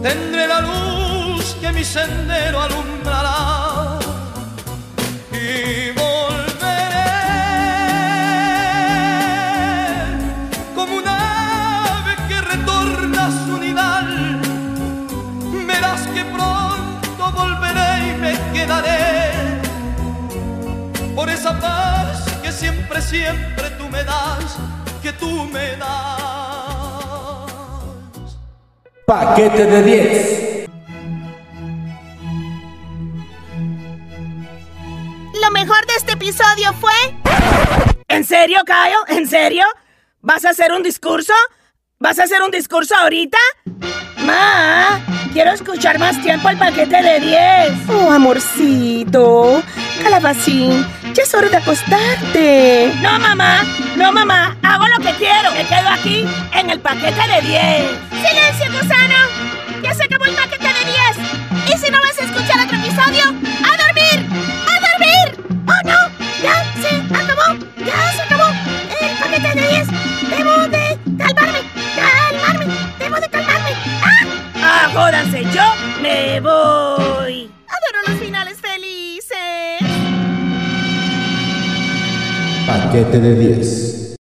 tendré la luz que mi sendero alumbrará y quedaré por esa paz que siempre, siempre tú me das, que tú me das. Paquete de 10. Lo mejor de este episodio fue... ¿En serio, Kyle? ¿En serio? ¿Vas a hacer un discurso? ¿Vas a hacer un discurso ahorita? Ma, quiero escuchar más tiempo el paquete de 10. Oh, amorcito. Calabacín, ya es hora de acostarte. No, mamá. No, mamá. Hago lo que quiero. Me quedo aquí en el paquete de 10. ¡Silencio, gusano! Ya se acabó el paquete de 10. Y si no vas a escuchar otro episodio, ¡a dormir! ¡A dormir! ¡Oh, no! ¡Ya se acabó! ¡Ya se acabó! El paquete de 10. Debo de calmarme. Jódanse! ¡Yo me voy! Adoro los finales felices. Paquete de 10.